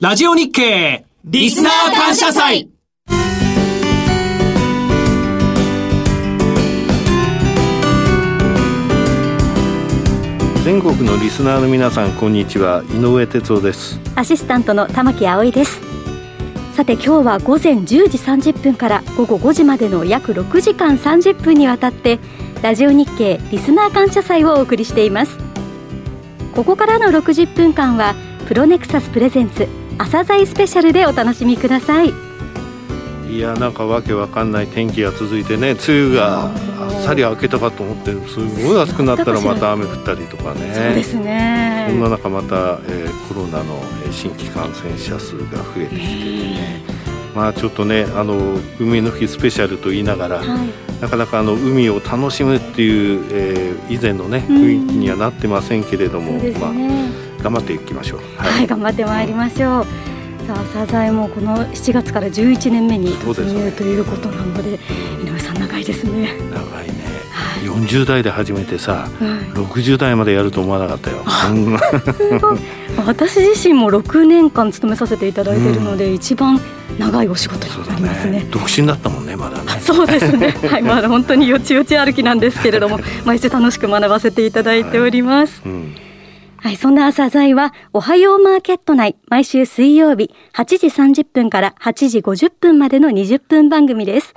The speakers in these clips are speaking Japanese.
ラジオ日経リスナー感謝祭。全国のリスナーの皆さんこんにちは。井上哲夫です。アシスタントの玉木葵です。さて今日は午前10時30分から午後5時までの約6時間30分にわたってラジオ日経リスナー感謝祭をお送りしています。ここからの60分間はプロネクサスプレゼンツ朝鮮スペシャルでお楽しみください。いやなんかわけわかんない天気が続いてね梅雨があっさり明けたかと思ってすごい暑くなったらまた雨降ったりとかね。そうですね。そんな中また、えー、コロナの新規感染者数が増えてきててねまあちょっとねあの海の日スペシャルと言いながら、はい、なかなかあの海を楽しむっていう、えー、以前のね雰囲気にはなってませんけれども、うん、まあ頑張っていきましょう。はい、はい、頑張ってまいりましょう。さあサザエもこの7月から11年目に突入ということなので井上さん長いですね。長いね。はい、40代で始めてさ、はい、60代までやると思わなかったよ。すごい。私自身も6年間勤めさせていただいているので、うん、一番長いお仕事になりますね、ね、独身だったもんねまだね。そうですね。はいまだ本当によちよち歩きなんですけれども 毎週楽しく学ばせていただいております、はいうんはい、そんな朝鮮は、おはようマーケット内、毎週水曜日、8時30分から8時50分までの20分番組です。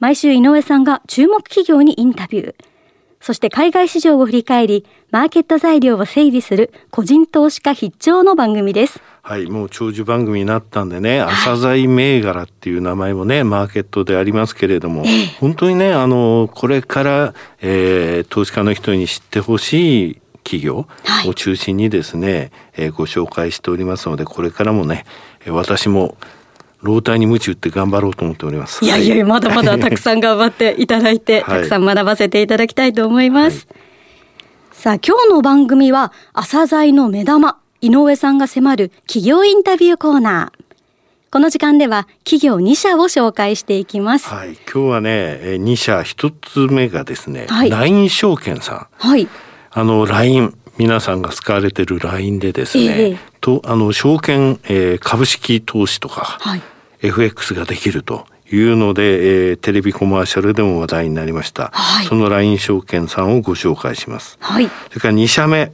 毎週井上さんが注目企業にインタビュー。そして海外市場を振り返り、マーケット材料を整理する個人投資家必聴の番組です。はい、もう長寿番組になったんでね、朝鮮銘柄っていう名前もね、マーケットでありますけれども、本当にね、あの、これから、えー、投資家の人に知ってほしい企業を中心にですね、はい、えー、ご紹介しておりますのでこれからもね私も老体に鞭打って頑張ろうと思っております。いやいや、まだまだたくさん頑張っていただいて、はい、たくさん学ばせていただきたいと思います。はい、さあ、今日の番組は、朝鮮の目玉、井上さんが迫る企業インタビューコーナー。この時間では企業2社を紹介していきます。はい、今日はね、2社、1つ目がですね、はい、LINE 証券さん。はい。あの LINE 皆さんが使われてる LINE でですね、えー、とあの証券、えー、株式投資とか、はい、FX ができるというので、えー、テレビコマーシャルでも話題になりました、はい、その LINE 証券さんをご紹介します、はい、それから2社目、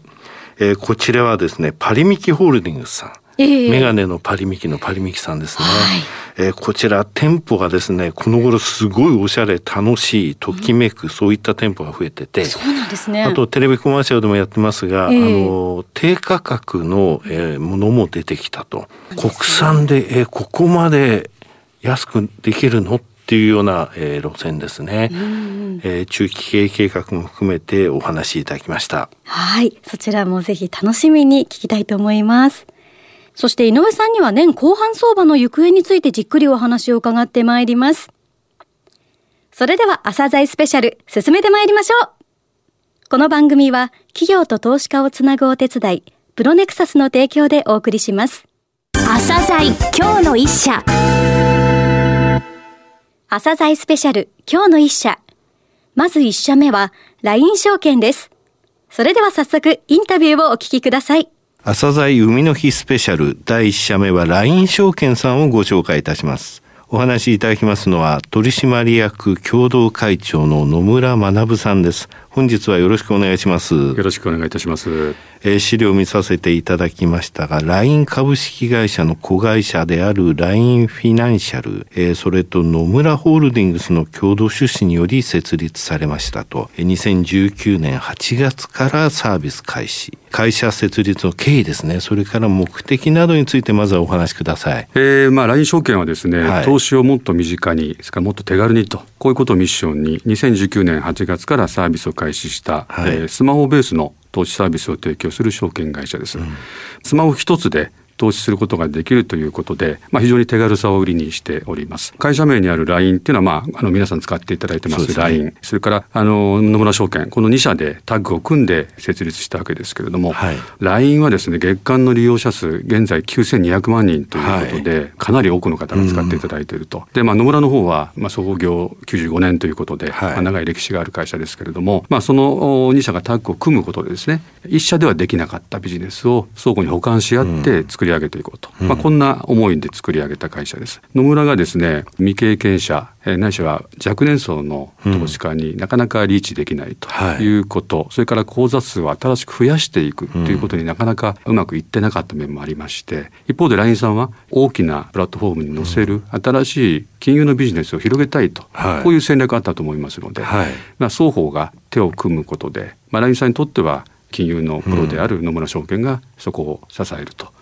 えー、こちらはですねパリミキホールディングスさん。えー、メガネのパリミキのパリミキさんですね。はい、えー、こちら店舗がですね、この頃すごいおしゃれ、楽しい、ときめく、うん、そういった店舗が増えてて、そうなんですね。あとテレビコマーシャルでもやってますが、えー、あの低価格の、えー、ものも出てきたと。国産で、えー、ここまで安くできるのっていうような、えー、路線ですね、うん、えー、中期経営計画も含めてお話しいただきました。はい。そちらもぜひ楽しみに聞きたいと思いますそして井上さんには年後半相場の行方についてじっくりお話を伺ってまいります。それでは朝鮮スペシャル進めてまいりましょう。この番組は企業と投資家をつなぐお手伝い、プロネクサスの提供でお送りします。朝鮮今日の一社。朝鮮スペシャル今日の一社。まず一社目は LINE 証券です。それでは早速インタビューをお聞きください。朝鮮海の日スペシャル第1社目は LINE 証券さんをご紹介いたします。お話しいただきますのは取締役共同会長の野村学さんです。本日はよろしくお願いします。よろしくお願いいたします。えー、資料を見させていただきましたが、LINE 株式会社の子会社である LINE フィナンシャル、えー、それと野村ホールディングスの共同出資により設立されましたと、2019年8月からサービス開始。会社設立の経緯ですね、それから目的などについてまずはお話しください。えー、まあ LINE 証券はですね、はい、投資をもっと身近に、それからもっと手軽にと、こういうことをミッションに、2019年8月からサービスを開始した、はい、えー、スマホベースの投資サービスを提供する証券会社です。うん、スマホ一つで投資することができるということで、まあ、非常に手軽さを売りにしております。会社名にある LINE っていうのは、まあ、あの皆さん使っていただいてます LINE、ね、それからあの野村証券、この2社でタッグを組んで設立したわけですけれども、はい、LINE はですね、月間の利用者数、現在9200万人ということで、はい、かなり多くの方が使っていただいていると。うん、で、まあ、野村の方は、まあ、創業95年ということで、はい、まあ、長い歴史がある会社ですけれども、まあ、その2社がタッグを組むことでですね、1社ではできなかったビジネスを相互に補完し合って作りり上げていこうと、うん、まあ、こんな思いで作り上げた会社です。野村がですね未経験者、えー、ないしは若年層の投資家になかなかリーチできないとい。うこと、うんはい、それから口座数を新しく増やしていくということになかなかうまくいってなかった面もありまして一方で LINE さんは大きなプラットフォームに載せる新しい金融のビジネスを広げたいと、はい、こういう戦略あったと思いますので、はい、まあ、双方が手を組むことで、まあ、LINE さんにとっては金融のプロである野村証券がそこを支えると。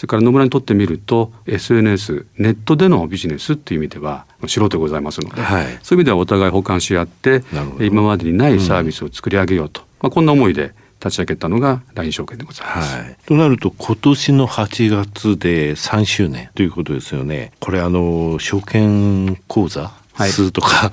それから野村にとってみると SNS ネットでのビジネスっていう意味では素人でございますので、はい、そういう意味ではお互い補完し合って今までにないサービスを作り上げようと、うん、まあ、こんな思いで立ち上げたのが LINE 証券でございます、はい。となると今年の8月で3周年ということですよね。これあの証券口座数とか、はい、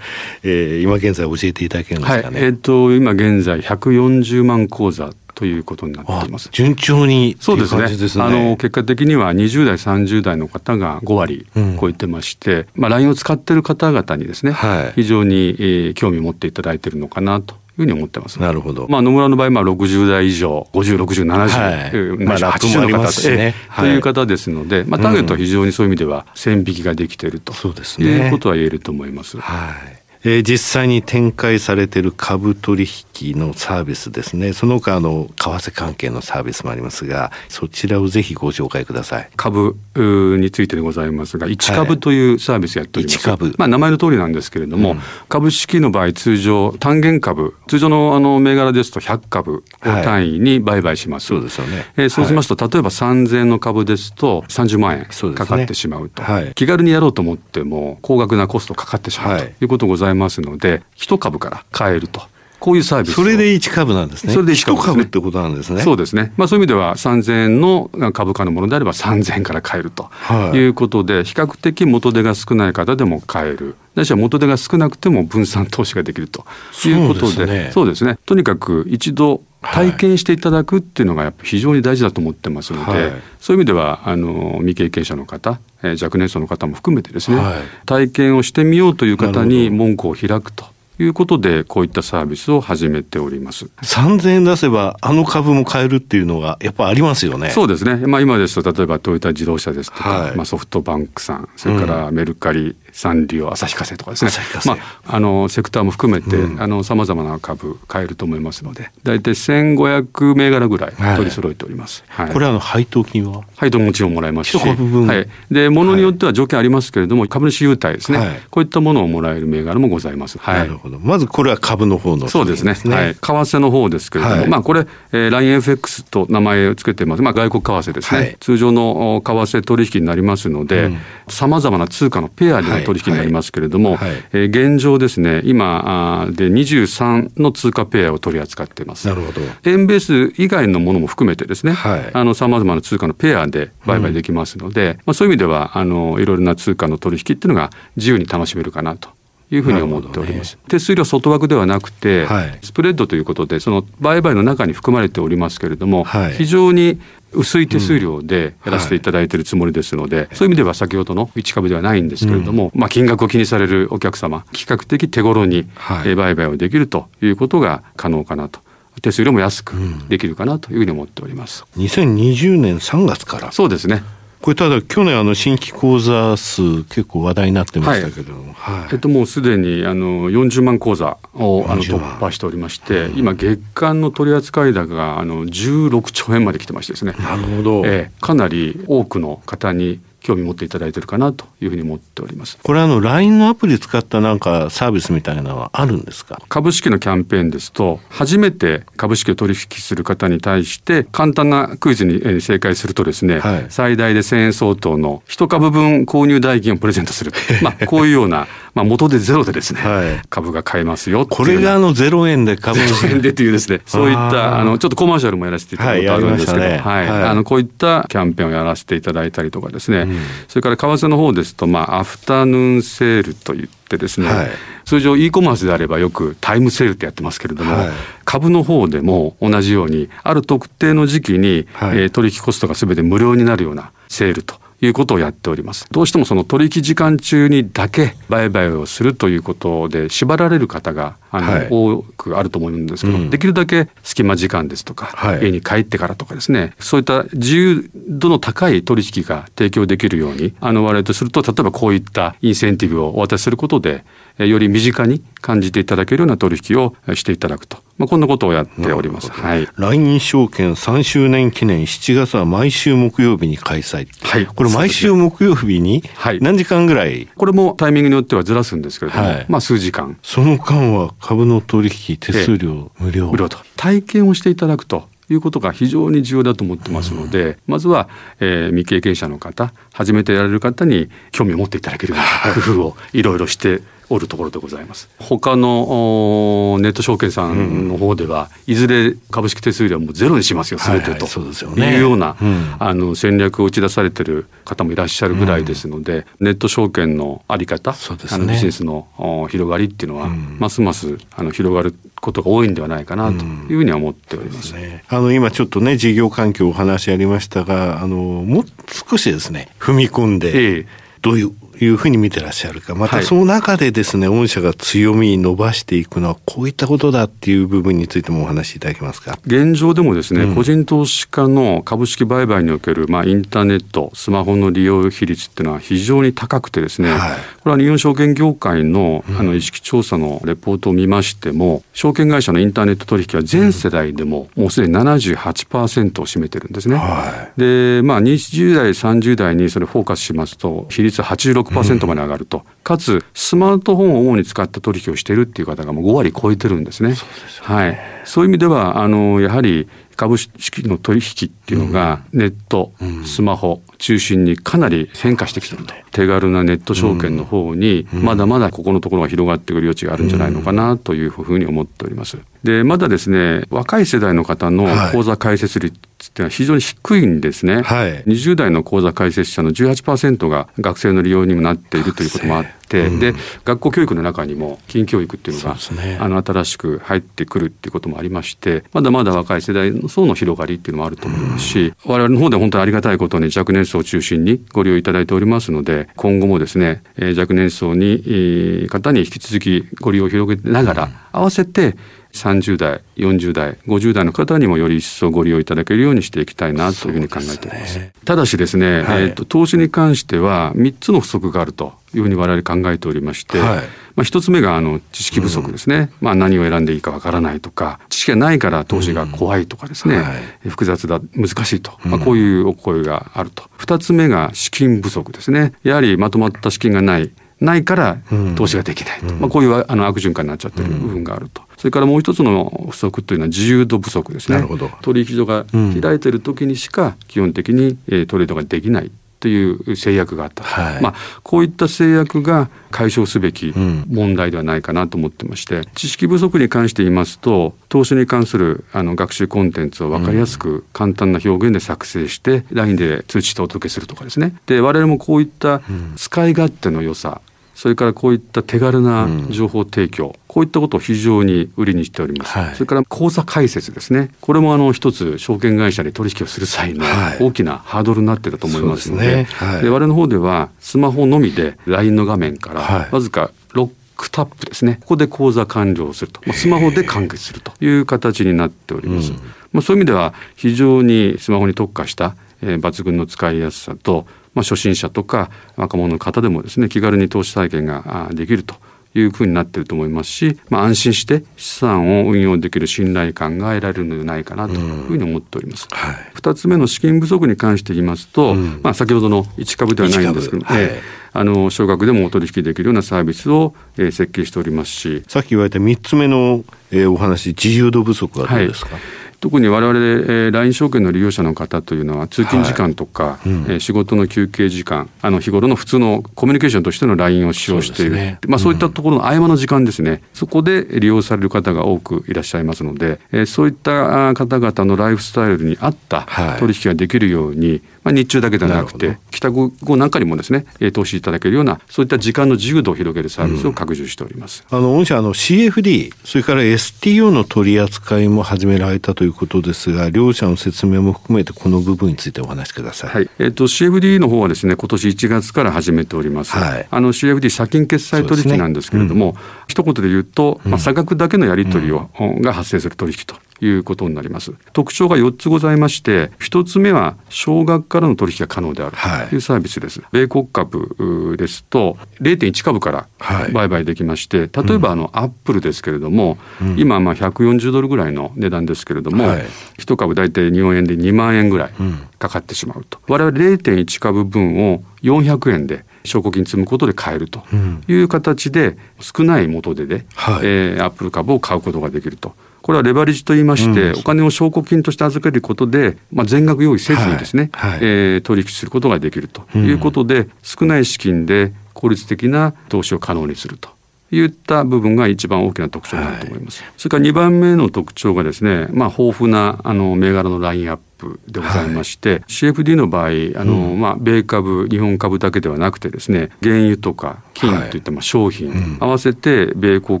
えー、今現在教えていただけるんですかね。はい、えっ、ー、と今現在140万口座ということになっています。順調にそうですね。すねあの結果的には20代30代の方が5割超えてまして、うん、まあ LINE を使っている方々にですね、はい、非常に、えー、興味を持っていただいているのかなというふうに思ってます。なるほど。まあ野村の場合まあ60代以上、50、60、70、はい、まあ80の方と,、ねはい、という方ですので、まあターゲットは非常にそういう意味では線引きができていると、そうですね、いうことは言えると思います。はい。えー、実際に展開されている株取引のサービスですね。その他の為替関係のサービスもありますがそちらをぜひご紹介ください。株についてでございますが1株というサービスやっております、はい、株まあ名前の通りなんですけれども、うん、株式の場合通常単元株通常のあの銘柄ですと100株を単位に売買します、はい、そうですよね、えー、そうしますと、はい、例えば3000円の株ですと30万円かかってしまうと、ねはい、気軽にやろうと思っても高額なコストかかってしまうということございますますので、一株から買えると。こういうサービス。それで1株なんですね。それで1株、ね、株ってことなんですね。そうですね。まあそういう意味では3000円の株価のものであれば3000円から買えるということで、はい、比較的元手が少ない方でも買える。ないしは元手が少なくても分散投資ができるということで、そうですね。とにかく一度体験していただくっていうのがやっぱ非常に大事だと思ってますので、はい、そういう意味ではあの未経験者の方、えー、若年層の方も含めてですね、はい、体験をしてみようという方に門戸を開くと。いうことで、こういったサービスを始めております。3000円出せば、あの株も買えるっていうのが、やっぱありますよね。そうですね。まあ今ですと、例えばトヨタ自動車ですとか、はい、まあソフトバンクさん、それからメルカリ、サンリオ、旭化成とかですね。まあ、あの、セクターも含めて、うん、あの、様々な株買えると思いますので、大体1500銘柄ぐらい取り揃えております。はいはい、これはあの、配当金は？配当もちろんもらえますし。はい。で、ものによっては条件ありますけれども、株主優待ですね。こういったものをもらえる銘柄もございます。はい。なるほど。まずこれは株の方の、ね、そうですね。はい。為替の方ですけれども、まあこれ、えー、LINEFX と名前を付けてます。まあ外国為替ですね。通常の為替取引になりますので、さまざまな通貨のペアでの取引になりますけれども、れども、はい、えー、現状ですね、今で23の通貨ペアを取り扱っています。なるほど。円ベース以外のものも含めてですね、はい、あの、様々な通貨のペアで売買できますので、うん、まあ、そういう意味では、あの、いろいろな通貨の取引っていうのが自由に楽しめるかなと。いうふうに思っております。ね、手数料外枠ではなくて、はい、スプレッドということで、その売買の中に含まれておりますけれども、はい、非常に薄い手数料でやらせていただいているつもりですので、うんはい、そういう意味では先ほどの1株ではないんですけれども、うん、まあ金額を気にされるお客様、比較的手頃に売買をできるということが可能かなと。手数料も安くできるかなというふうに思っております。うん、2020年3月からそうですね。これただ去年あの新規口座数結構話題になってましたけども、はいはい、えっともうすでにあの40万口座をあの突破しておりまして、今月間の取扱高があの16兆円まで来てましてですね。なるほど。えー、かなり多くの方に興味持っていただいてるかなというふうに思っております。これあの LINE のアプリ使ったなんかサービスみたいなのはあるんですか？株式のキャンペーンですと、初めて株式を取引する方に対して簡単なクイズに正解するとですね、はい、最大で1000円相当の1株分購入代金をプレゼントする。まあこういうようなまあ、元でゼロでですね、はい、株が買えますよこれがあのゼロ円で株ゼロ円でというですね、そういったあのちょっとコマーシャルもやらせていただいたことあるんですけど、はい、ね。はい、あのこういったキャンペーンをやらせていただいたりとかですね、うん、それから為替の方ですと、まあ、アフタヌーンセールといってですね、はい、通常 e コマースであればよくタイムセールってやってますけれども、はい、株の方でも同じようにある特定の時期に、はい、えー、取引コストがすべて無料になるようなセールということをやっております。どうしてもその取引時間中にだけ売買をするということで縛られる方があの、はい、多くあると思うんですけど、うん、できるだけ隙間時間ですとか、はい、家に帰ってからとかですね、そういった自由度の高い取引が提供できるように、あの我々とすると、例えばこういったインセンティブをお渡しすることで、より身近に感じていただけるような取引をしていただくと。まあ、こんなことをやっております。はい。LINE 証券3周年記念7月は毎週木曜日に開催。はい。これ毎週木曜日に何時間ぐらい、これもタイミングによってはずらすんですけれども、はい、まあ数時間。その間は株の取引手数料無料。無料と。体験をしていただくと。いうことが非常に重要だと思ってますので、うん、まずは、えー、未経験者の方初めてやられる方に興味を持っていただけるような工夫をいろいろしておるところでございます。他のネット証券さんの方では、いずれ株式手数料もゼロにしますよ、すべてと、いうような、あの戦略を打ち出されてる方もいらっしゃるぐらいですので、ネット証券のあり方、あのビジネスの広がりっていうのは、ますますあの広がることが多いんではないかなというふうには思っております。ね、あの今ちょっとね事業環境お話ありましたが、あのもう少しですね踏み込んで、ええ、どういういうふうに見てらっしゃるか、またその中でですね、御社が強みに伸ばしていくのは、こういったことだっていう部分についてもお話しいただけますか？現状でもですね、うん、個人投資家の株式売買における、まあ、インターネット、スマホの利用比率っていうのは非常に高くてですね、はい、これは日本証券業界のあの意識調査のレポートを見ましても、証券会社のインターネット取引は全世代でももうすでに78%を占めてるん。ですね。はい、で、まあ、20代、30代にそれフォーカスしますと、比率86%まで上がると、うん、かつスマートフォンを主に使った取引をしているっていう方がもう5割超えてるんですね。そうね、はい。そういう意味では、あの、やはり株式の取引っていうのがネット、スマホ中心にかなり変化してきてると。手軽なネット証券の方にまだまだここのところが広がってくる余地があるんじゃないのかなというふうに思っております。で、まだですね、若い世代の方の口座開設率っていうのは非常に低いんですね。はい、20代の口座開設者の18%が学生の利用にもなっているということもあって、うん、で、学校教育の中にも金教育っていうのが、ね、あの新しく入ってくるっていうこともありまして、まだまだ若い世代の層の広がりっていうのもあると思います。し、うん、我々の方で本当にありがたいことに若年層を中心にご利用いただいておりますので、今後もですね、若年層に、方に引き続きご利用を広げながら、合わせて30代、40代、50代の方にもより一層ご利用いただけるようにしていきたいなというふうに考えております。すね、ただしですね、はい、えーと、投資に関しては3つの不足があるというふうに我々考えておりまして、はい、まあ、1つ目があの知識不足ですね、うん、まあ、何を選んでいいかわからないとか知識がないから投資が怖いとかですね、うん。はい、複雑だ難しいと、まあ、こういうお声があると。2つ目が資金不足ですね。やはりまとまった資金がないないから投資ができないと、うん、まあ、こういうあの悪循環になっちゃってる部分があると、それからもう一つの不足というのは自由度不足ですね。取引所が開いてる時にしか基本的にトレードができないという制約があった、はい、まあ、こういった制約が解消すべき問題ではないかなと思ってまして、うん、知識不足に関して言いますと投資に関するあの学習コンテンツを分かりやすく簡単な表現で作成して LINE で通知してお届けするとかですね。で我々もこういった使い勝手の良さそれからこういった手軽な情報提供、うん、こういったことを非常に売りにしております。はい、それから口座開設ですね。これもあの一つ証券会社で取引をする際の大きなハードルになっていると思いますので、はい、で、ねはい、我々の方ではスマホのみで LINE の画面からわずか6クタップですね。ここで口座完了すると。まあ、スマホで完結するという形になっております。うん、まあ、そういう意味では非常にスマホに特化した、えー、抜群の使いやすさとまあ、初心者とか若者の方でもですね気軽に投資体験ができるというふうになっていると思いますし、まあ、安心して資産を運用できる信頼感が得られるのではないかなというふうに思っております。はい、2つ目の資金不足に関して言いますと、うん、まあ、先ほどの1株ではないんですけど、はい、あの少額でもお取引できるようなサービスを、えー、設計しておりますし。さっき言われた3つ目の、えー、お話自由度不足はどうですか、はい特に我々、えー、LINE 証券の利用者の方というのは通勤時間とか、はい。うん、えー、仕事の休憩時間あの日頃の普通のコミュニケーションとしての LINE を使用している。そう、ね,、まあ、そういったところの合間の時間ですね、うん、そこで利用される方が多くいらっしゃいますので、えー、そういった方々のライフスタイルに合った取引ができるように、ままあ、日中だけではなくて帰宅後なんかにもですね投資いただけるようなそういった時間の自由度を広げるサービスを拡充しております、うん、あの御社あの CFD それから STO の取り扱いも始められたということですが両者の説明も含めてこの部分についてお話しください、はい。えーと、CFD の方はですね今年1月から始めております、はい、あの CFD 先金決済取引なんですけれども、ね。うん、一言で言うと、まあ、差額だけのやり取りを、うん、が発生する取引ということになります。特徴が4つございまして、1つ目は少額からの取引が可能であるというサービスです。はい、米国株ですと0.1株から売買できまして、例えばあのアップルですけれども、うん、今まあ140ドルぐらいの値段ですけれども、はい、1株大体日本円で2万円ぐらいかかってしまうと。我々0.1株分を400円で証拠金積むことで買えるという形で少ない元手で、はい、えー、アップル株を買うことができると。これはレバレッジと言いまして、うん、お金を証拠金として預けることで、まあ、全額用意せずにですね、はい。はい、えー、取引することができるということで、うん、少ない資金で効率的な投資を可能にすると。いった部分が一番大きな特徴になると思います。はい、それから2番目の特徴がですね、まあ、豊富なあの銘柄のラインアッププでございまして、はい、CFD の場合あの、うん、まあ、米株日本株だけではなくてですね原油とか金といったまあ商品、はいうん、合わせて米国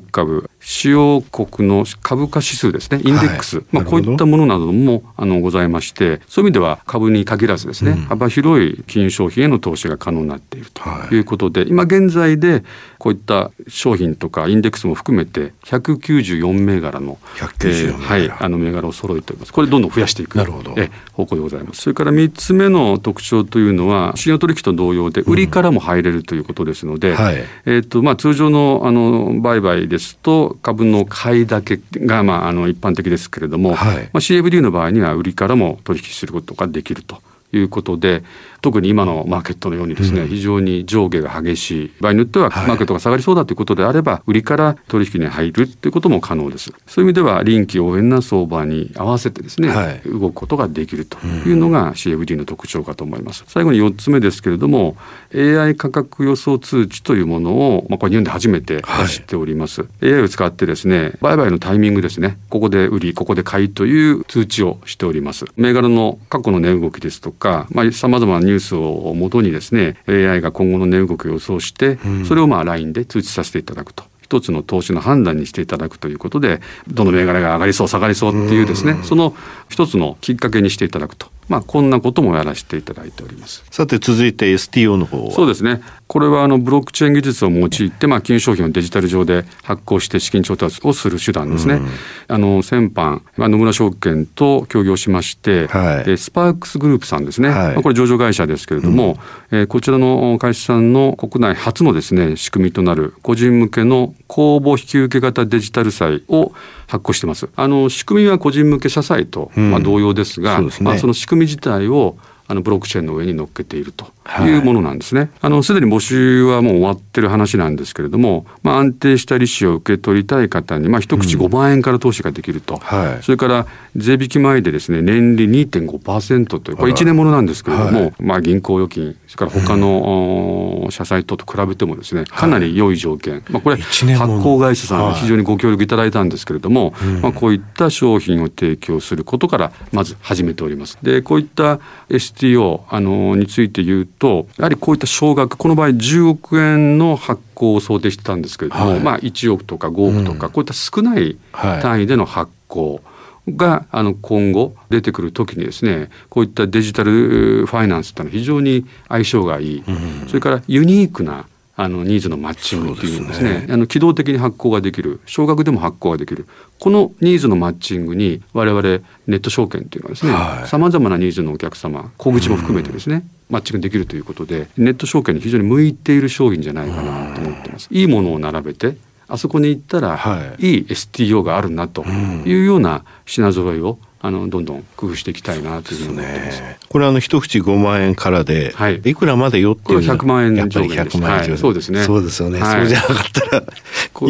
株主要国の株価指数ですねインデックス、はい、まあ、こういったものなどもあのございましてそういう意味では株に限らずですね、うん、幅広い金融商品への投資が可能になっているとい。うことで、今現在でこういった商品とかインデックスも含めて194銘柄の194銘柄、はい、あの銘柄を揃えております。これどんどん増やしていくなるほど。え方向でございます。それから3つ目の特徴というのは信用取引と同様で売りからも入れるということですので、うんはい、えーとまあ、通常のあの売買ですと株の買いだけが、まあ、あの一般的ですけれども、はい、まあ、CFD の場合には売りからも取引することができるということで特に今のマーケットのようにですね、うん、非常に上下が激しい。場合によってはマーケットが下がりそうだということであれば、はい、売りから取引に入るということも可能です。そういう意味では臨機応変な相場に合わせてですね、はい、動くことができるというのが CFD の特徴かと思います、最後に4つ目ですけれども AI 価格予想通知というものを、まあ、これ日本で初めて出しております、はい、AI を使ってですね売買のタイミングですね。ここで売りここで買いという通知をしております。銘柄の過去の値動きですとか、まあ、様々なニュースをもとにですね AI が今後の値動きを予想して、それをまあ LINE で通知させていただくと。一つの投資の判断にしていただくということでどの銘柄が上がりそう下がりそうっていうですねその一つのきっかけにしていただくとまあ、こんなこともやらせていただいております。さて続いて STO の方そうですね。これはあのブロックチェーン技術を用いて、まあ、金融商品をデジタル上で発行して資金調達をする手段ですね。うん、あの先般、まあ、野村証券と協業しまして、はい、スパークスグループさんですね、はい、まあ、これ上場会社ですけれども、うん、えー、こちらの会社さんの国内初のですね仕組みとなる個人向けの公募引き受け型デジタル債を発行してます。あの仕組みは個人向け社債と、まあ、同様ですが、うん、そ、ね、まあ、その仕組み自体をあのブロックチェーンの上に乗っけているとい。うものなんですね。はい、あのすでに募集はもう終わってる話なんですけれども、まあ、安定した利子を受け取りたい方に、まあ、一口5万円から投資ができると、うんはい、それから税引き前でですね年利2.5%というこれ1年ものなんですけれども、はい、まあ、銀行預金それから他の、うん、社債等と比べてもですねかなり良い条件、まあ、これ発行会社さん非常にご協力いただいたんですけれども、まあ、こういった商品を提供することからまず始めております。でこういった STO あのについて言うとやはりこういった少額この場合10億円の発行を想定してたんですけれども、はい、まあ1億とか5億とか、うん、こういった少ない単位での発行、があの今後出てくる時にですねこういったデジタルファイナンスというのは非常に相性がいい、うん、それからユニークなあのニーズのマッチングっていうですね、ね、あの機動的に発行ができる少額でも発行ができるこのニーズのマッチングに我々ネット証券っていうのはですねさまざまなニーズのお客様小口も含めてですね、うん、マッチングできるということでネット証券に非常に向いている商品じゃないかなと思ってます。い。いものを並べてあそこに行ったら、はい、いい STO があるなというような品揃えをあのどんどん工夫していきたいなというふうに思ってます。ね、これあの一口5万円からで、はい、いくらまでよっていう100万円やっぱり100万円以上、はい、そうですね。そうですよね。はい、そうじゃなかったら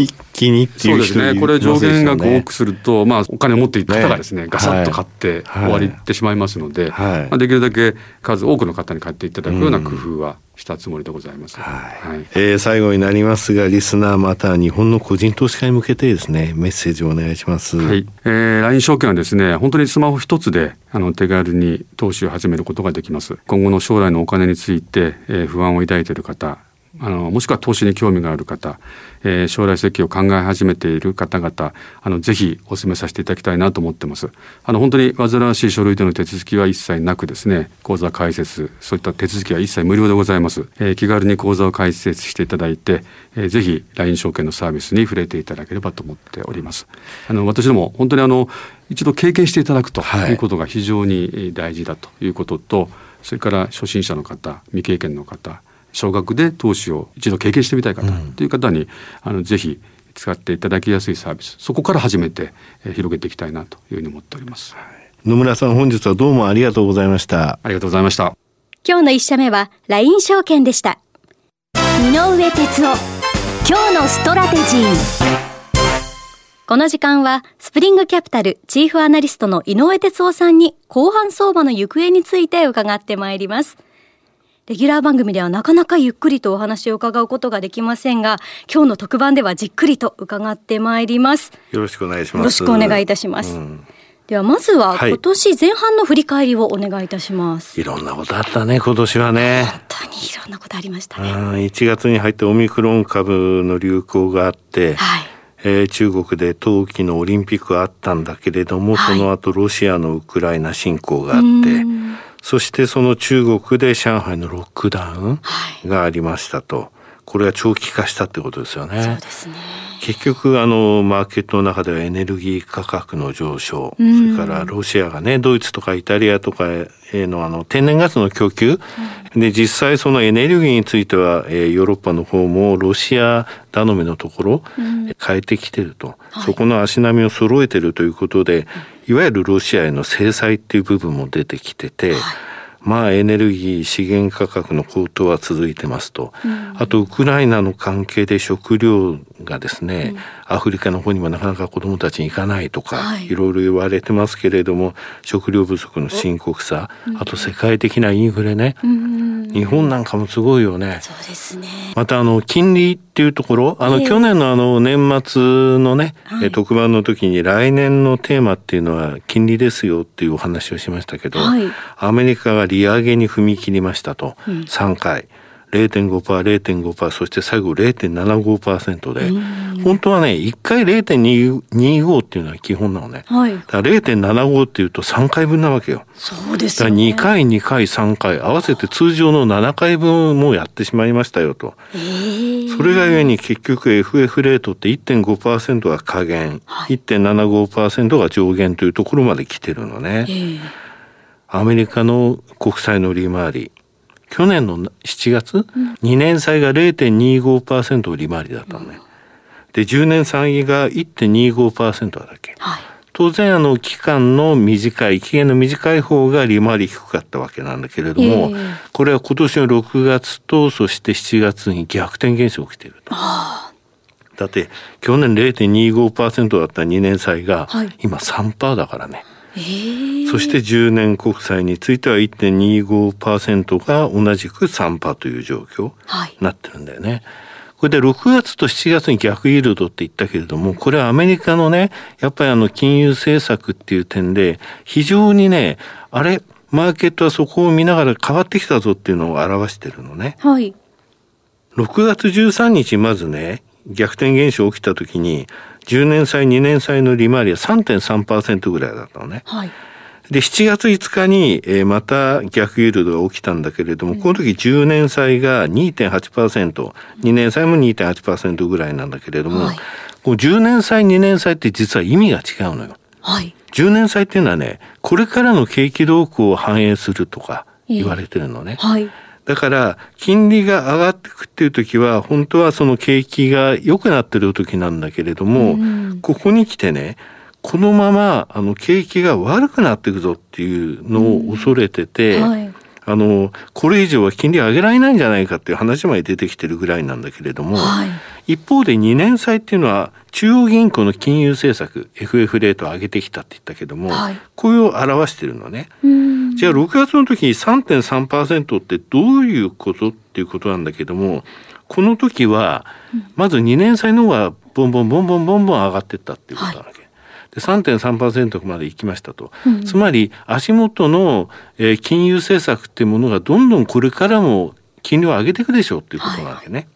一気にっていうそうですね。これ上限額を多くすると、まあお金を持っている方がですね、ねガサッと買って終わりってしまいますので、はい、まあ、できるだけ数多くの方に買っていただくような工夫はしたつもりでございます。はい。えー、最後になりますが、リスナーまた日本の個人投資家に向けてですね、メッセージをお願いします。はい。えー、LINE 証券はですね、本当にスマホ一つであの手軽に投資を始めることができます。今後の将来のお金について、えー、不安を抱いている方、あのもしくは投資に興味がある方、えー、将来設計を考え始めている方々あのぜひお勧めさせていただきたいなと思ってます。あの本当に煩わしい書類での手続きは一切なくですね口座開設そういった手続きは一切無料でございます、えー、気軽に口座を開設していただいて、えー、ぜひ LINE 証券のサービスに触れていただければと思っております。あの私ども本当にあの一度経験していただくとい。うことが非常に大事だということと、はい、それから初心者の方未経験の方少額で投資を一度経験してみたい方という方に、うん、あのぜひ使っていただきやすいサービスそこから始めて、えー、広げていきたいなというふうに思っております、はい、野村さん本日はどうもありがとうございました。ありがとうございました。今日の一社目は LINE 証券でした。井上哲夫今日のストラテジー。この時間は、スプリングキャピタルチーフアナリストの井上哲夫さんに後半相場の行方について伺ってまいります。レギュラー番組ではなかなかゆっくりとお話を伺うことができませんが、今日の特番ではじっくりと伺ってまいります。よろしくお願いします。よろしくお願いいたします。うん、ではまずは今年前半の振り返りをお願いいたします。はい、いろんなことあったね、今年はね。本当にいろんなことありましたね。1月に入ってオミクロン株の流行があって、はい。えー、中国で冬季のオリンピックがあったんだけれども、はい、その後ロシアのウクライナ侵攻があって、そしてその中国で上海のロックダウンがありましたと。はい、これは長期化したってことですよね。そうですね。結局あのマーケットの中ではエネルギー価格の上昇、それからロシアがねドイツとかイタリアとかへのあの天然ガスの供給、で実際そのエネルギーについては、えー、ヨーロッパの方もロシア頼みのところ、変えてきてると、そこの足並みを揃えてるということでいわゆるロシアへの制裁っていう部分も出てきてて、はいまあエネルギー資源価格の高騰は続いてますと、うん、あとウクライナの関係で食料がですね、うん、アフリカの方にもなかなか子どもたちに行かないとか、はい、いろいろ言われてますけれども食料不足の深刻さ、うん、あと世界的なインフレね、日本なんかもすごいよね。そうですね。またあの金利っていうところあの、去年のあの年末のね、はい、特番の時に来年のテーマっていうのは金利ですよっていうお話をしましたけど、はい、アメリカが利上げに踏み切りましたと、うん、3回。0.5%、0.5%、そして最後0.75%で、本当はね、1回0.25っていうのは基本なのね。はい。だから0.75っていうと3回分なわけよ。そうですね。2回、2回、3回、合わせて通常の7回分もやってしまいましたよと。それがゆえに結局 FF レートって1.5%が下限、はい、1.75%が上限というところまで来てるのね。アメリカの国債の利回り、去年の7月、うん、2年債が0.25%利回りだったのね。で、10年債が1.25%だけ。はい、当然、あの、期間の短い、期限の短い方が利回り低かったわけなんだけれども、えー、これは今年の6月と、そして7月に逆転現象が起きていると。だって、去年0.25%だった2年債が、今3%だからね。そして10年国債については1.25%が同じく3%という状況になってるんだよね。はいこれで6月と7月に逆イールドって言ったけれども、これはアメリカのね、やっぱりあの金融政策っていう点で、非常にね、あれ、マーケットはそこを見ながら変わってきたぞっていうのを表してるのね。はい。6月13日まずね、逆転現象起きた時に、10年債、2年債の利回りは3.3%ぐらいだったのね。はい。で、7月5日に、えー、また逆ユールドが起きたんだけれども、この時10年債が2.8%、2年債も2.8%ぐらいなんだけれども、はい、こう10年債、2年債って実は意味が違うのよ。はい。10年債っていうのはね、これからの景気動向を反映するとか言われてるのね。えー、はい。だから、金利が上がっていくっていう時は、本当はその景気が良くなってる時なんだけれども、うん、ここに来てね、このまま、あの、景気が悪くなっていくぞっていうのを恐れてて、うん。はい、あの、これ以上は金利上げられないんじゃないかっていう話まで出てきてるぐらいなんだけれども、はい、一方で2年債っていうのは中央銀行の金融政策、FF レートを上げてきたって言ったけども、はい、これを表してるのね。じゃあ6月の時に3.3%ってどういうことっていうことなんだけども、この時は、まず2年債の方がボンボンボンボンボンボン上がってったっていうことなわけ。はい。で3.3%まで行きましたと、うん、つまり足元の、えー、金融政策っていうものがどんどんこれからも金利を上げていくでしょうっていうことなわけね。はい、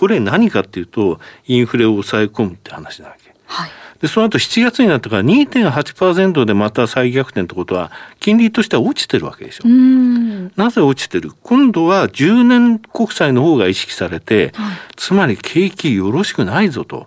これ何かっていうとインフレを抑え込むって話なわけ。はいで、その後7月になったから2.8%でまた再逆転ってことは、金利としては落ちてるわけでしょ。なぜ落ちてる？今度は10年国債の方が意識されて、はい、つまり景気よろしくないぞと。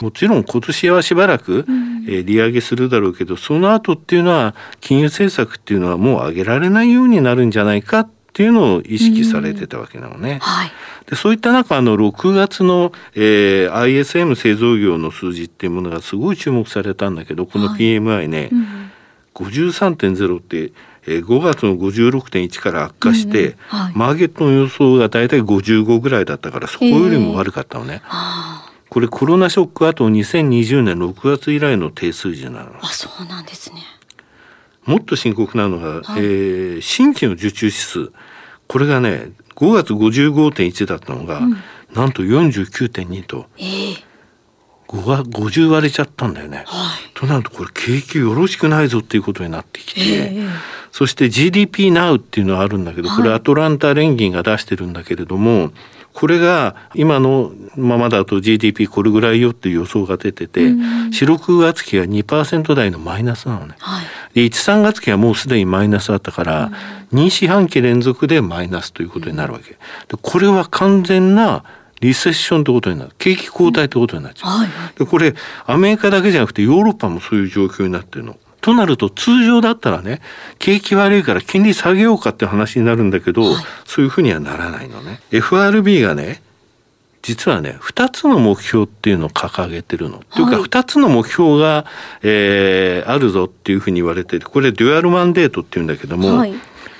もちろん今年はしばらく、えー、利上げするだろうけど、その後っていうのは、金融政策っていうのはもう上げられないようになるんじゃないかっていうのを意識されてたわけなのね。はいでそういった中あの6月の、えー、ISM 製造業の数字っていうものがすごい注目されたんだけどこの PMI ね、はいうん、53.0ってえー、5月の56.1から悪化して、うんはい、マーケットの予想が大体55ぐらいだったからそこよりも悪かったのね。えー、これコロナショック後2020年6月以来の低数字なの。あそうなんですね。もっと深刻なのが、はい、えー、新規の受注指数。これがね5月55.1だったのが、うん、なんと49.2と、えー、5が50割れちゃったんだよね。はい、となるとこれ景気よろしくないぞっていうことになってきて、えー、そして GDP Now っていうのはあるんだけど、これアトランタ連銀が出してるんだけれども、これが今のままだと GDP これぐらいよっていう予想が出てて、4、6月期は2%台のマイナスなのね。はい、で、1、3月期はもうすでにマイナスだったから、2四半期連続でマイナスということになるわけ。でこれは完全なリセッションってことになる。景気後退ってことになっちゃう。はい、でこれ、アメリカだけじゃなくてヨーロッパもそういう状況になってるの。となると通常だったらね、景気悪いから金利下げようかって話になるんだけど、はい、そういうふうにはならないのね。FRB がね、実はね、二つの目標っていうのを掲げてるの。というか、二つの目標が、えー、あるぞっていうふうに言われてる。これ、デュアルマンデートっていうんだけども、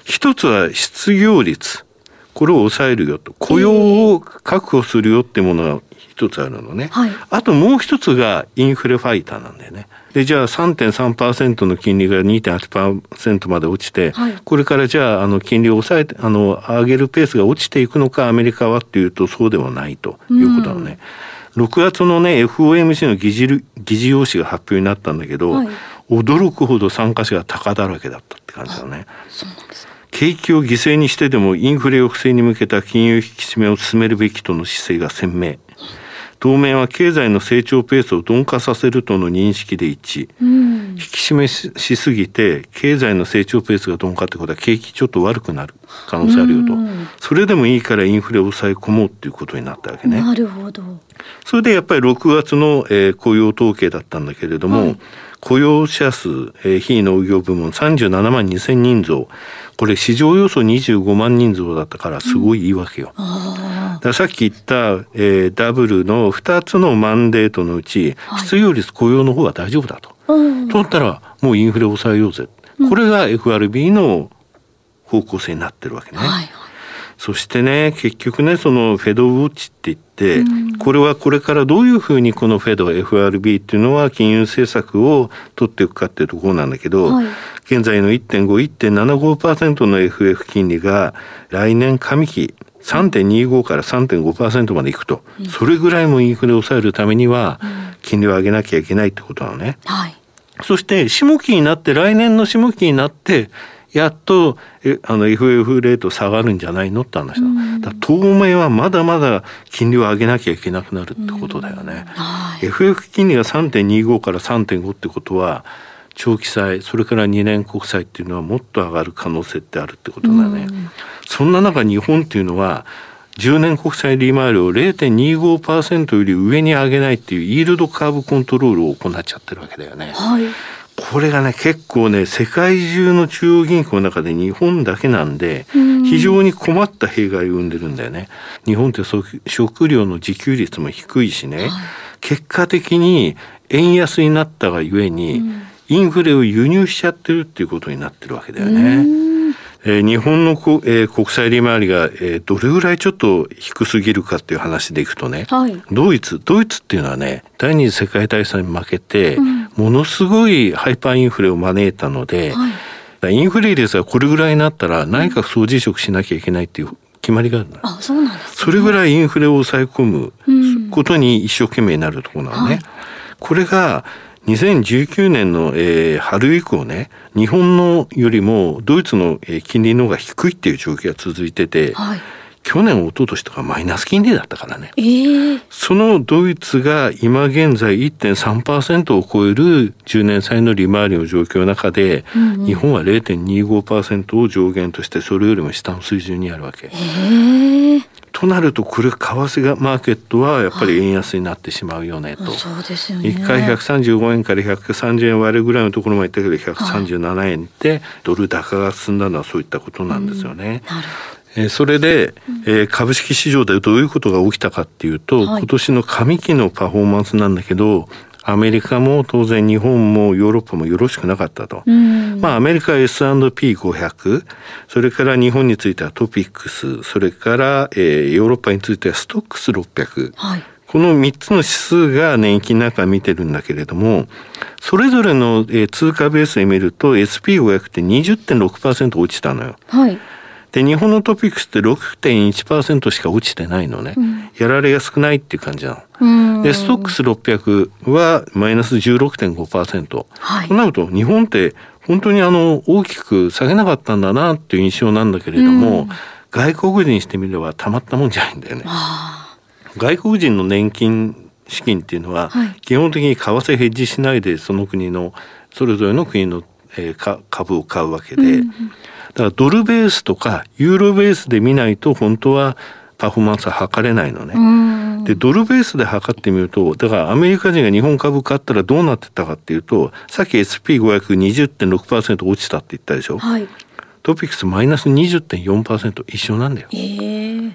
一、はい、つは失業率。これを抑えるよと。雇用を確保するよっていうものが一つあるのね。はい、あともう一つがインフレファイターなんだよね。で、じゃあ3.3%の金利が2.8%まで落ちて、はい、これからじゃあ、あの、金利を抑えて、あの、上げるペースが落ちていくのか、アメリカはっていうと、そうではないということなのね。6月のね、FOMC の議事議事要旨が発表になったんだけど、はい、驚くほど参加者が高だらけだったって感じだね。景気を犠牲にしてでもインフレ抑制に向けた金融引き締めを進めるべきとの姿勢が鮮明。当面は経済の成長ペースを鈍化させるとの認識で一致、うん、引き締めしすぎて経済の成長ペースが鈍化ってことは景気ちょっと悪くなる。可能性あるよと、うん、それでもいいからインフレを抑え込もうっていうことになったわけね。なるほど。それでやっぱり6月の、えー、雇用統計だったんだけれども、はい、雇用者数、えー、非農業部門37万2千人増これ市場予想25万人増だったからすごいいいわけよ。うん、さっき言った、えー、ダブルの2つのマンデートのうち、はい、失業率雇用の方が大丈夫だと。うん、とったらもうインフレを抑えようぜ。これが FRB の方向性になってるわけね。はいそしてね結局ねそのフェドウォッチって言って、うん、これはこれからどういうふうにこのフェド FRB っていうのは金融政策を取っていくかっていうところなんだけど、はい、現在の1.5-1.75%の FF 金利が来年上期3.25から3.5%までいくと、うん、それぐらいもインフレを抑えるためには金利を上げなきゃいけないってことなのね。はい、そして下期になって来年の下期になってやっとあの FF レート下がるんじゃないのって話だ。だ当面はまだまだ金利を上げなきゃいけなくなるってことだよね。はい、FF 金利が3.25から3.5ってことは長期債それから2年国債っていうのはもっと上がる可能性ってあるってことだね。そんな中日本っていうのは10年国債利回りを0.25%より上に上げないっていうイールドカーブコントロールを行っちゃってるわけだよね。はいこれがね結構ね世界中の中央銀行の中で日本だけなんで非常に困った弊害を生んでるんだよね。日本って食料の自給率も低いしね、はい、結果的に円安になったがゆえに、インフレを輸入しちゃってるっていうことになってるわけだよね。えー、日本のこ、えー、国債利回りが、えー、どれぐらいちょっと低すぎるかっていう話でいくとね、はい、ドイツドイツっていうのはね第二次世界大戦に負けて、うん、ものすごいハイパーインフレを招いたので、はい、インフレ率がこれぐらいになったら内閣総辞職しなきゃいけないっていう決まりがあるあそうなんです、ね、それぐらいインフレを抑え込むことに一生懸命になるところなのね。はい、これが2019年の、えー、春以降ね、日本のよりもドイツの、えー、金利の方が低いっていう状況が続いてて、はい、去年、一昨年とかマイナス金利だったからね。えー、そのドイツが今現在1.3%を超える10年債の利回りの状況の中で、うんうん、日本は0.25%を上限としてそれよりも下の水準にあるわけ。えーとなるとこれ為替がマーケットはやっぱり円安になってしまうよねと、そうですよね。1回135円から130円割るぐらいのところまで行ったけど137円でドル高が進んだのはそういったことなんですよね。うん、えそれで、えー、株式市場でどういうことが起きたかっていうと、はい、今年の上期のパフォーマンスなんだけどアメリカも当然日本もヨーロッパもよろしくなかったと。まあアメリカは S&P500、それから日本についてはトピックス、それから、えー、ヨーロッパについてはストックス600。はいこの3つの指数が年金の中見てるんだけれども、それぞれの通貨ベースで見ると SP500 って20.6%落ちたのよ。はい。で、日本のトピックスって6.1%しか落ちてないのね。うん、やられが少ないっていう感じなの。で、ストックス600はマイナス16.5%。はい。となると、日本って本当にあの、大きく下げなかったんだなっていう印象なんだけれども、うん、外国人にしてみればたまったもんじゃないんだよね。外国人の年金資金っていうのは、基本的に為替ヘッジしないでその国のそれぞれの国の、えー、株を買うわけで、うんだからドルベースとかユーロベースで見ないと本当はパフォーマンスは測れないのね。で、ドルベースで測ってみると、だからアメリカ人が日本株買ったらどうなってたかっていうと、さっき SP520.6% 落ちたって言ったでしょ？はい、トピックスマイナス20.4%一緒なんだよ。えー、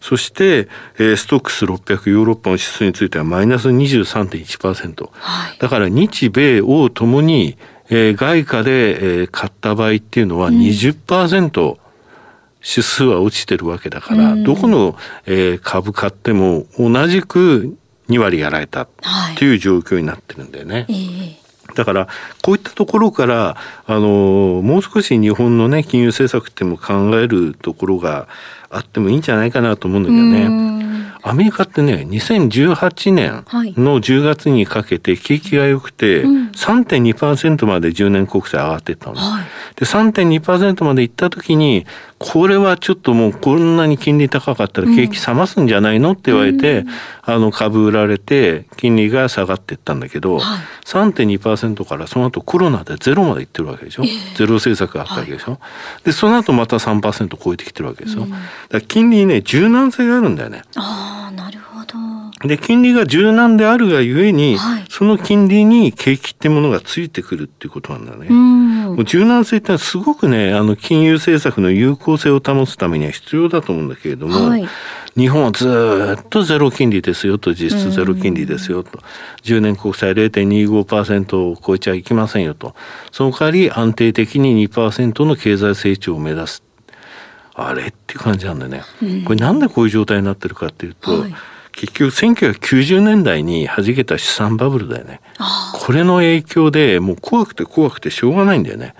そして、えー、ストックス600ヨーロッパの指数についてはマイナス23.1%。はい、だから日米欧ともにえー、外貨で、えー、買った場合っていうのは20%、指数は落ちてるわけだから、うん、どこの、えー、株買っても同じく2割やられたっていう状況になってるんだよね。はいだからこういったところからあのもう少し日本のね金融政策っても考えるところがあってもいいんじゃないかなと思うんだけどね。アメリカってね、2018年の10月にかけて景気が良くて、3.2%まで10年国債上がってったの。はい、で、3.2%まで行った時に、これはちょっともうこんなに金利高かったら景気冷ますんじゃないのって言われて、うん、あの株売られて金利が下がっていったんだけど、はい、3.2%からその後コロナでゼロまでいってるわけでしょ、えー、ゼロ政策があったわけでしょ、はい、でその後また3%超えてきてるわけですよ、うん、だ金利にね柔軟性があるんだよね。ああなるほど。で金利が柔軟であるがゆえに、はい、その金利に景気ってものがついてくるっていうことなんだね、うん。柔軟性ってのはすごくねあの金融政策の有効性を保つためには必要だと思うんだけれども、はい、日本はずっとゼロ金利ですよと実質ゼロ金利ですよと、うん、10年国債0.25%を超えちゃいけませんよと。その代わり安定的に2%の経済成長を目指すあれっていう感じなんだよね、うん、これなんでこういう状態になってるかっていうと、はい結局1990年代に弾けた資産バブルだよね。これの影響でもう怖くて怖くてしょうがないんだよね。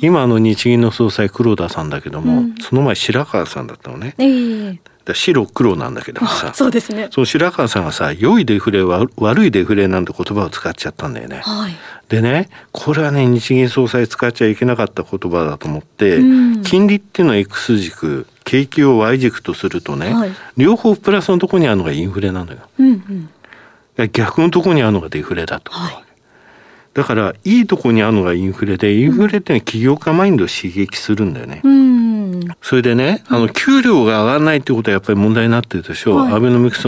今の日銀の総裁黒田さんだけども、うん、その前白川さんだったのね。えー、白黒なんだけどもさそうですねその白川さんがさ良いデフレ悪いデフレなんて言葉を使っちゃったんだよね。はい、でねこれはね日銀総裁使っちゃいけなかった言葉だと思って、うん、金利っていうのは X 軸景気を Y 軸とするとね、はい、両方プラスのとこにあるのがインフレなのよ。うんうん、逆のとこにあるのがデフレだと。はいだからいいとこにあるのがインフレでインフレってのは起業家マインドを刺激するんだよね。うん、それでねあの給料が上がらないってことはやっぱり問題になってるでしょう。はい、アベノミクス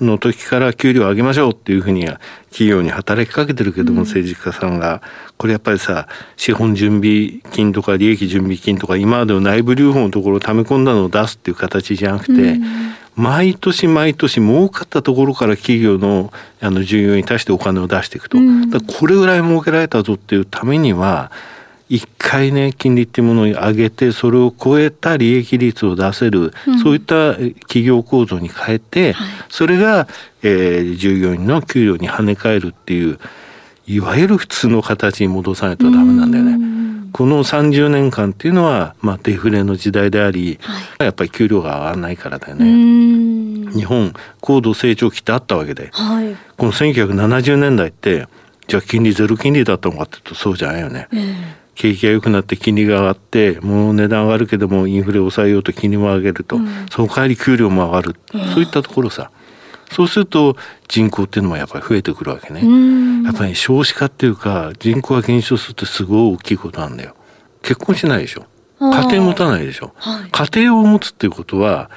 の時から給料を上げましょうっていうふうに企業に働きかけてるけども、政治家さんが。これやっぱりさ資本準備金とか利益準備金とか今までの内部留保のところを溜め込んだのを出すっていう形じゃなくて、うん。毎年毎年儲かったところから企業のあの従業員に対してお金を出していくと、これぐらい儲けられたぞっていうためには一回ね金利っていうものを上げてそれを超えた利益率を出せる、うん、そういった企業構造に変えて、はい、それが、えー、従業員の給料に跳ね返るっていういわゆる普通の形に戻さないとダメなんだよね。この30年間っていうのは、まあ、デフレの時代であり、はい、やっぱり給料が上がらないからだよね。日本高度成長期ってあったわけで、はい、この1970年代ってじゃあ金利ゼロ金利だったのかっていうとそうじゃないよね。えー景気が良くなって金利が上がってもう値段上がるけどもインフレを抑えようと金利も上げると、うん、その代わり給料も上がる、うん、そういったところさそうすると人口っていうのもやっぱり増えてくるわけね。やっぱり少子化っていうか人口が減少するってすごい大きいことなんだよ。結婚しないでしょ。家庭持たないでしょ。はい、家庭を持つっていうことは、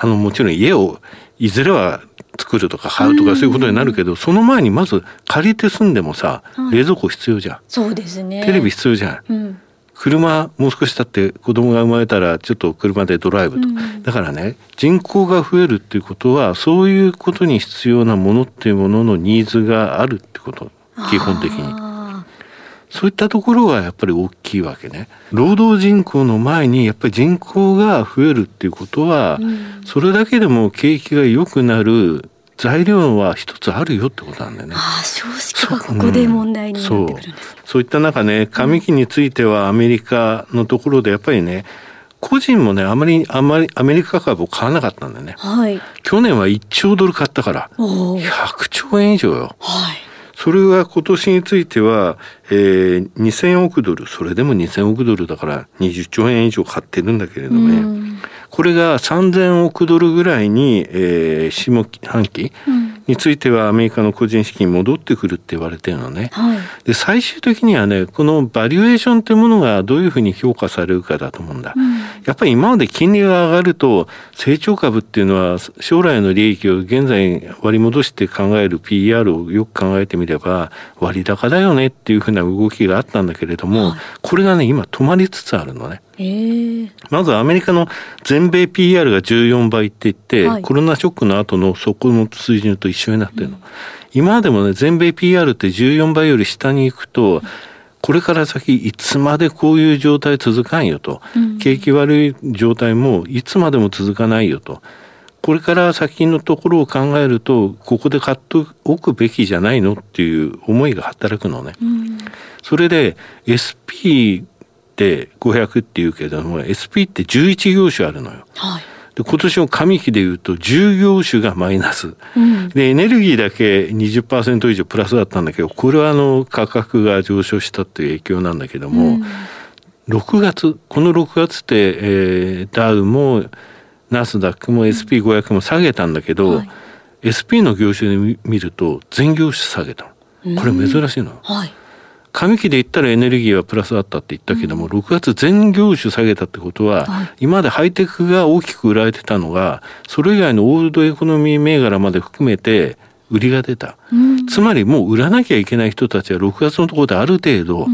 あのもちろん家をいずれは作るとか買うとかそういうことになるけど、その前にまず借りて住んでもさ、冷蔵庫必要じゃん。そうですね。テレビ必要じゃん。うん。車もう少し経って子供が生まれたらちょっと車でドライブと、うん、だからね人口が増えるっていうことはそういうことに必要なものっていうもののニーズがあるってこと。基本的にそういったところはやっぱり大きいわけね労働人口の前にやっぱり人口が増えるっていうことは、うん、それだけでも景気が良くなる材料は一つあるよってことなんだよね。ああ、少子化がここで問題になってくるんです、うん、そうそういった中ね、紙機についてはアメリカのところでやっぱりね、個人もね、あまり、あまりアメリカ株を買わなかったんだよね。はい。去年は1兆ドル買ったから、100兆円以上よ。はい。それが今年については、えー、2000億ドル、それでも2000億ドルだから20兆円以上買ってるんだけれどもね、これが3000億ドルぐらいに、えー、下半期についてはアメリカの個人資金戻ってくるって言われてるのね。はい、で最終的にはねこのバリュエーションっていうものがどういうふうに評価されるかだと思うんだ。うん、やっぱり今まで金利が上がると成長株っていうのは将来の利益を現在割り戻して考える PR をよく考えてみれば割高だよねっていうふうな動きがあったんだけれども、はい、これがね今止まりつつあるのね。まずアメリカの全米 PR が14倍って言って、はい、コロナショックの後のそこの水準と一緒になってるの。うん、今までもね、全米 PR って14倍より下に行くと、これから先いつまでこういう状態続かんよと、うん、景気悪い状態もいつまでも続かないよと。これから先のところを考えると、ここで買っておくべきじゃないのっていう思いが働くのね。うん、それで SP って500っていうけども SP って11業種あるのよ。はい。で今年の上期でいうと10業種がマイナス、うん、でエネルギーだけ20%以上プラスだったんだけどこれはあの価格が上昇したっていう影響なんだけども、うん、6月この6月って、えー、ダウもナスダックも SP500 も下げたんだけど、はい、SP の業種で見ると全業種下げたこれ珍しいの、はい上期で言ったらエネルギーはプラスだったって言ったけども、うん、6月全業種下げたってことは、はい、今までハイテクが大きく売られてたのが、それ以外のオールドエコノミー銘柄まで含めて、売りが出た、うん、つまりもう売らなきゃいけない人たちは6月のところである程度、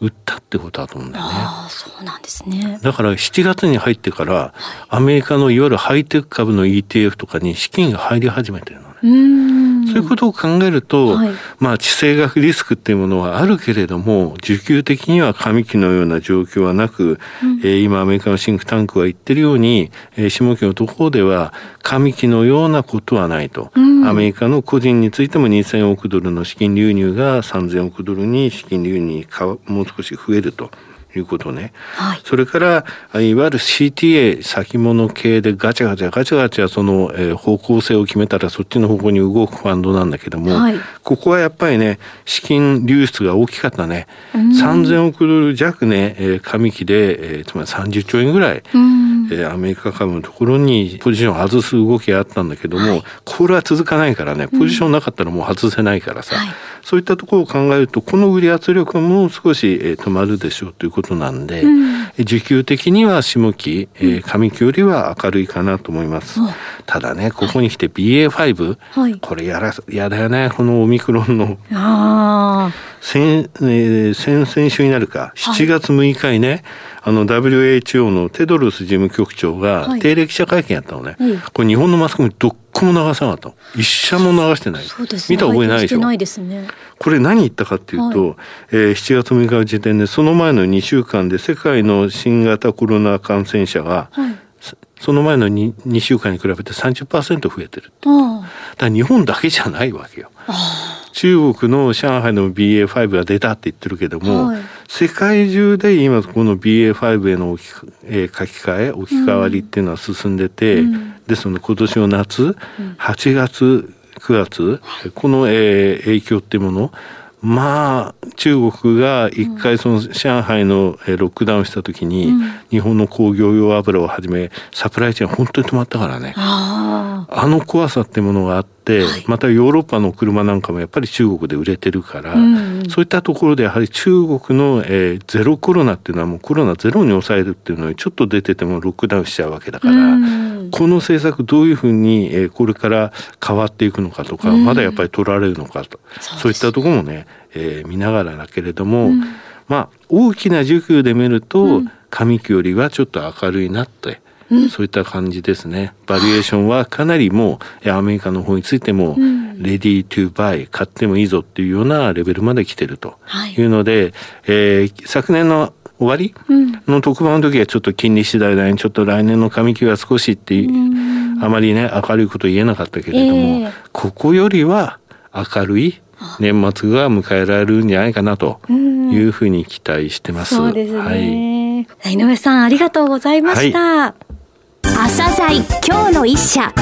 売ったってことだと思うんだよね。あそうなんですね。だから7月に入ってから、アメリカのいわゆるハイテク株の ETF とかに資金が入り始めてるのね。そういうことを考えると、はい、まあ地政学リスクっていうものはあるけれども、需給的には上期のような状況はなく、うん、えー、今アメリカのシンクタンクは言ってるように、えー、下期のところでは上期のようなことはないと。うん、アメリカの個人についても2000億ドルの資金流入が3000億ドルに資金流入にもう少し増えると。いうことね、はい、それからいわゆる CTA 先物系でガチャガチャガチャガチャその、えー、方向性を決めたらそっちの方向に動くファンドなんだけども、はい、ここはやっぱりね資金流出が大きかったね、うん、3000億ドル弱ね、えー、上期で、えー、つまり30兆円ぐらい、うん、えー、アメリカ株のところにポジションを外す動きがあったんだけども、はい、これは続かないからね。ポジションなかったらもう外せないからさ、うん、そういったところを考えるとこの売り圧力はもう少し、えー、止まるでしょうということなんで、うん、需給的には下期、えー、上期よりは明るいかなと思います。ただね、ここに来て BA.5、はい、これやら、やだよね、このオミクロンの。あ先、えー、先々週になるか、7月6日にね、あの WHO のテドロス事務局長が定例記者会見やったのね。はい、これ日本のマスコミどっこも流さなかった。一社も流してない。そうですね、見た覚えないでしょ。ないですね。これ何言ったかっていうと、はい、えー、7月6日の時点でその前の2週間で世界の新型コロナ感染者が、はいその前の 2, 2週間に比べて30%増えてる。だ日本だけじゃないわけよ。中国の上海の BA.5 が出たって言ってるけども、はい、世界中で今この BA.5 への置き,、えー、書き換え置き換わりっていうのは進んでて、うん、ですので今年の夏、8月9月この、えー、影響っていうものまあ中国が一回その上海のロックダウンした時に、日本の工業用油をはじめサプライチェーン本当に止まったからね。あの怖さってものがあって、またヨーロッパの車なんかもやっぱり中国で売れてるから、そういったところでやはり中国の、えー、ゼロコロナっていうのはもうコロナゼロに抑えるっていうのにちょっと出ててもロックダウンしちゃうわけだから、この政策どういうふうに、えー、これから変わっていくのかとか、まだやっぱり取られるのかとそういったところもねえー、見ながらだけれども、うん、まあ大きな需給で見ると、上期よりはちょっと明るいなって、うん、そういった感じですね。バリエーションはかなりもうアメリカの方についても、レディートゥバイ買ってもいいぞっていうようなレベルまで来てると。い。うので、はい、えー、昨年の終わりの特番の時はちょっと金利次第だにちょっと来年の上期は少しってあまりね明るいこと言えなかったけれども、えー、ここよりは明るい年末が迎えられるんじゃないかなというふうに期待してます。そうですね。はい、井上さんありがとうございました。はい、朝鮮今日の一社。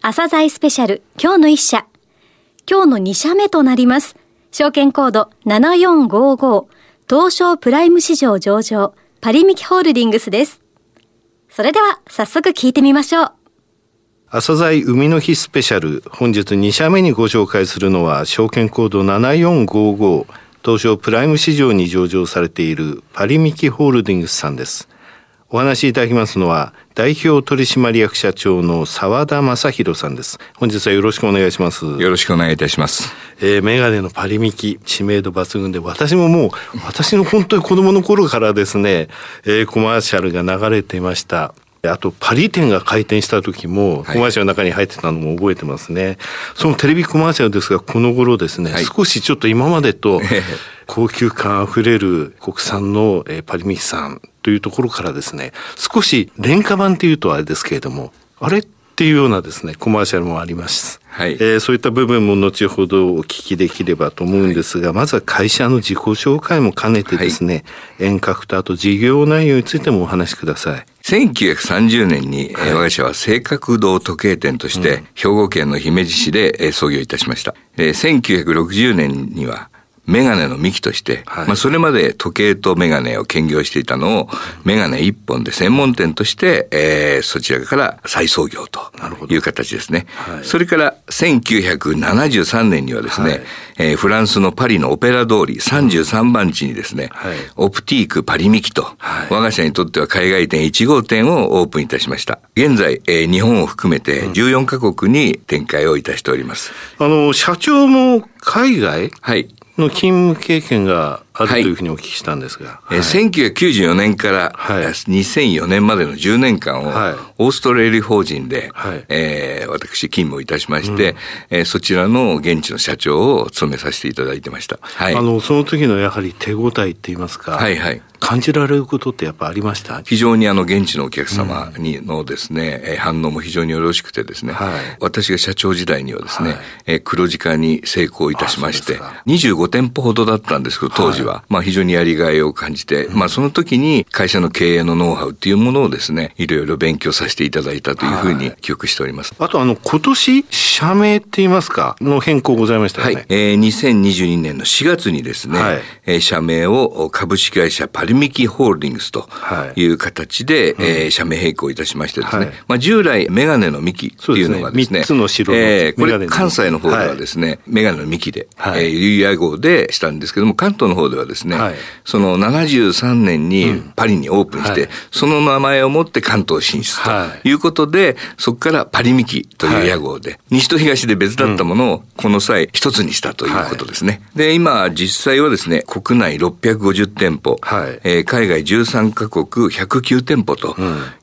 朝鮮スペシャル今日の一社。今日の2社目となります。証券コード7455東証プライム市場上場パリミキホールディングスです。それでは早速聞いてみましょう。朝鮮海の日スペシャル本日2社目にご紹介するのは証券コード7455東証プライム市場に上場されているパリミキホールディングスさんですお話しいただきますのは代表取締役社長の澤田正宏さんです。本日はよろしくお願いします。よろしくお願いいたします。えー、メガネのパリミキ知名度抜群で私ももう私の本当に子供の頃からですね、えー、コマーシャルが流れていました。あとパリ店が開店した時もコマーシャルの中に入ってたのも覚えてますね、はい、そのテレビコマーシャルですがこの頃ですね、はい、少しちょっと今までと高級感あふれる国産のパリミキさんというところからですね少し廉価版っていうとあれですけれどもあれっていうようなですねコマーシャルもあります。はい、えー、そういった部分も後ほどお聞きできればと思うんですが、はい、まずは会社の自己紹介も兼ねてですね、はい、遠隔とあと事業内容についてもお話しください。1930年に、はい、我が社は正確堂時計店として、兵庫県の姫路市で創業いたしました。1960年にはメガネの幹として、はい、まあそれまで時計とメガネを兼業していたのを、メガネ一本で専門店として、えー、そちらから再創業という形ですね。はい、それから1973年にはですね、はい、えー、フランスのパリのオペラ通り33番地にですね、はい、オプティークパリミキと、我が社にとっては海外店1号店をオープンいたしました。現在、えー、日本を含めて14カ国に展開をいたしております。あの、社長も海外？はい。の勤務経験があるというふうにお聞きしたんですが。はい、1994年から2004年までの10年間を、オーストラリア法人で、はい、えー、私勤務をいたしまして、うん、えー、そちらの現地の社長を務めさせていただいてました。はい、あの、その時のやはり手応えって言いますか、はいはい。感じられることってやっぱありました？非常にあの現地のお客様にのですね、うん、反応も非常によろしくてですね、はい、私が社長時代にはですね、はい、黒字化に成功いたしまして、25店舗ほどだったんですけど、当時は、はい、まあ非常にやりがいを感じて、うん、まあその時に会社の経営のノウハウっていうものをですね、いろいろ勉強させていただいたというふうに記憶しております。あとあの、今年、社名って言いますか、の変更ございましたよね。はい。えー、2022年の4月にですね、はい、えー、社名を株式会社パリミキホールディングスとい。う形で、はい、えー、社名変更いたしましてですね、はい、まあ従来メガネの幹っていうのがですね、すね。3つの白の、えー、これ関西の方ではですね、はい、メガネの幹で、はい、えー、有屋号でしたんですけども、関東の方でではですね、はい、その73年にパリにオープンして、うんはい、その名前を持って関東進出とい。うことで、はい、そこからパリミキという屋号で、西と東で別だったものをこの際一つにしたということですね。で、今実際はですね、国内650店舗、えー、海外13カ国109店舗と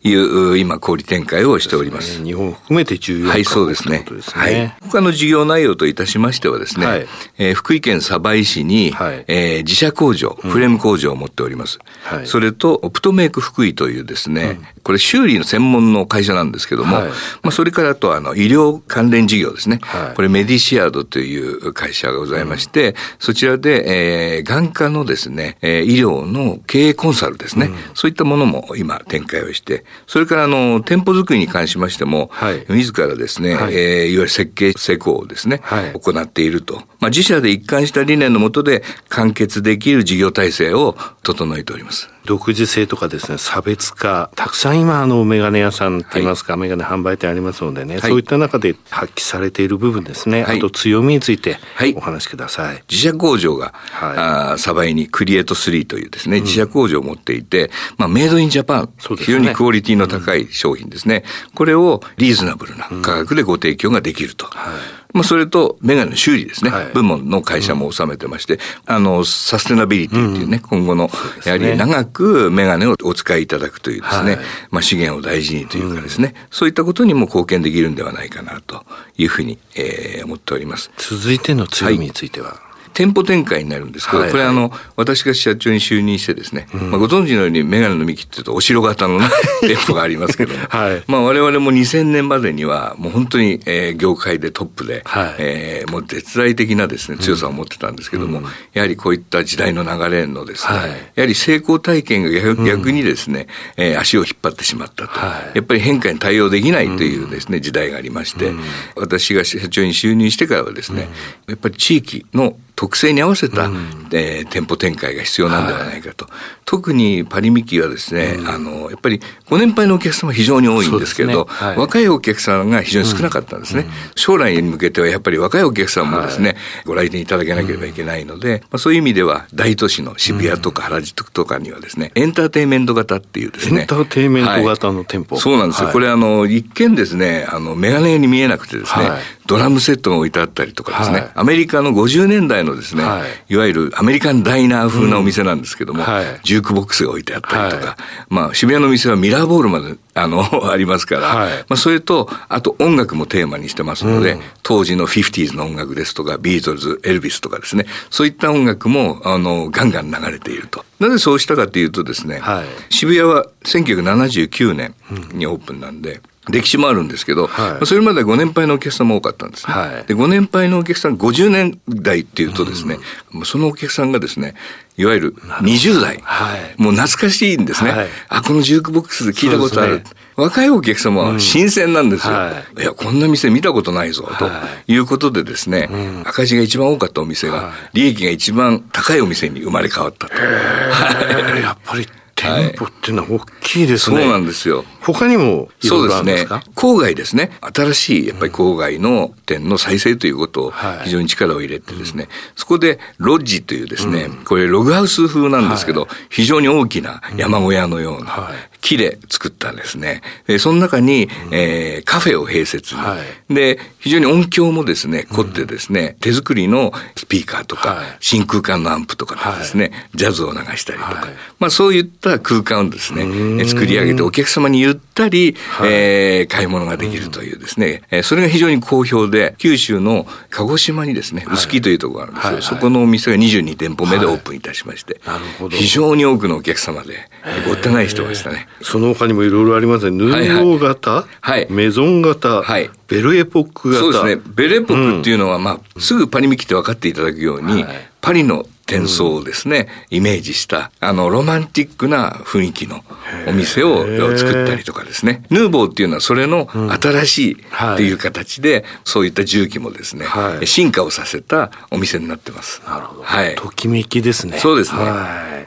いう、うん、今小売展開をしております。すね、日本含めて14はい、そうですね。はい。他の事業内容といたしましてはですね、はい、えー、福井県鯖江市に、はい、えー、自社工場、フレーム工場を持っております。はい、それと、オプトメイク福井というですね、うん、これ修理の専門の会社なんですけども、はい、まあそれからとあの医療関連事業ですね、はい、これメディシアードという会社がございまして、うん、そちらで、えー、眼科のですね、えー、医療の経営コンサルですね、うん、そういったものも今展開をして、それからあの店舗作りに関しましても、はい、自らですね、はい、えー、いわゆる設計施工をですね、はい、行っていると。まあ自社で一貫した理念のもとで完結できる事業体制を整えております。独自性とかですね、差別化、たくさん今、あの、メガネ屋さんって言いますか、はい、メガネ販売店ありますのでね、はい、そういった中で発揮されている部分ですね、はい、あと強みについてお話しください。自社工場が、はい、あサバイにクリエイト3というですね、自社工場を持っていて、まあ、メイドインジャパン、ね、非常にクオリティの高い商品ですね、うん、これをリーズナブルな価格でご提供ができると。はい。まあ、それと、メガネの修理ですね、はい、部門の会社も収めてまして、あの、サステナビリティっていうね、うん、今後の、やはり長くメガネをお使いいただくというですね、はい、まあ、資源を大事にというかですね、うん、そういったことにも貢献できるんではないかなというふうに、えー、思っております。続いての強みについては、はい店舗展開になるんですけど、はいはい、これあの、私が社長に就任してですね、うん、まあ、ご存知のようにメガネの幹っていうとお城型の、ね、店舗がありますけども、はい、まあ我々も2000年までにはもう本当に、えー、業界でトップで、はい、えー、もう絶大的なですね、強さを持ってたんですけども、うん、やはりこういった時代の流れのですね、はい、やはり成功体験が逆逆にですね、うん、えー、足を引っ張ってしまったと、はい、やっぱり変化に対応できないというですね、時代がありまして、私が社長に就任してからはですね、やっぱり地域の特性に合わせた、うん、えー、店舗展開が必要なんではないかと。はい、特にパリミキはですね、うん、あの、やっぱりご年配のお客様非常に多いんですけれど、ね。はい、若いお客さんが非常に少なかったんですね、うん、将来に向けてはやっぱり若いお客さんもですね、はい、ご来店いただけなければいけないので、まあ、そういう意味では大都市の渋谷とか原宿とかにはですね、エンターテインメント型っていうですね。エンターテインメント型の店舗、そうなんですよ。これあの、一見ですね、あの、メガネに見えなくてですね、ドラムセットが置いてあったりとかですね、アメリカの50年代のですね、い。わゆるアメリカンダイナー風なお店なんですけども、うん。はい、ジュークボックスが置いてあったりとか、はい、まあ渋谷の店はミラーボールまであの、ありますから、はい、まあそれと、あと音楽もテーマにしてますので、うん、当時の 50s の音楽ですとか、ビートルズ、エルビスとかですね、そういった音楽も、あの、ガンガン流れていると。なぜそうしたかというとですね、はい、渋谷は1979年にオープンなんで、歴史もあるんですけど、はい、それまでご年配のお客さんも多かったんですね。はい、で、ご年配のお客さん、50年代っていうとですね、うん、そのお客さんがですね、いわゆる20代、はい、もう懐かしいんですね。はい、あ、このジュークボックスで聞いたことある。ね、若いお客様は新鮮なんですよ。うんはい、いや、こんな店見たことないぞ、とい。うことでですね、うん、赤字が一番多かったお店が、利益が一番高いお店に生まれ変わったと。やっぱり店舗っていうのは大きいですね。そうなんですよ。他にもそうですね。郊外ですね。新しい、やっぱり郊外の店の再生ということを非常に力を入れてですね、そこでロッジというですね、これログハウス風なんですけど、非常に大きな山小屋のような木で作ったんですね。で、その中に、えー、カフェを併設、はい、で、非常に音響もですね、凝ってですね、手作りのスピーカーとか、真空管のアンプとかでですね、ジャズを流したりとか、まあそういった空間をですね、作り上げてお客様にゆったり、はい、えー、買い物ができるというですね、えそれが非常に好評で、九州の鹿児島にですね、臼杵というところがあるんですけど、そこのお店が22店舗目でオープンいたしまして、非常に多くのお客様でごった返してましたね。その他にもいろいろありますね。ヌーボー型、はい、メゾン型、はい、ベルエポック型？そうですね。ベルエポックっていうのは、まあ、すぐパリミキって分かっていただくように、はい、パリの転送をですね、イメージした、あの、ロマンティックな雰囲気のお店を作ったりとかですね。ヌーボーっていうのはそれの新しいっていう形で、そういった重機もですね、進化をさせたお店になってます。なるほど。はい。ときめきですね。そうですね。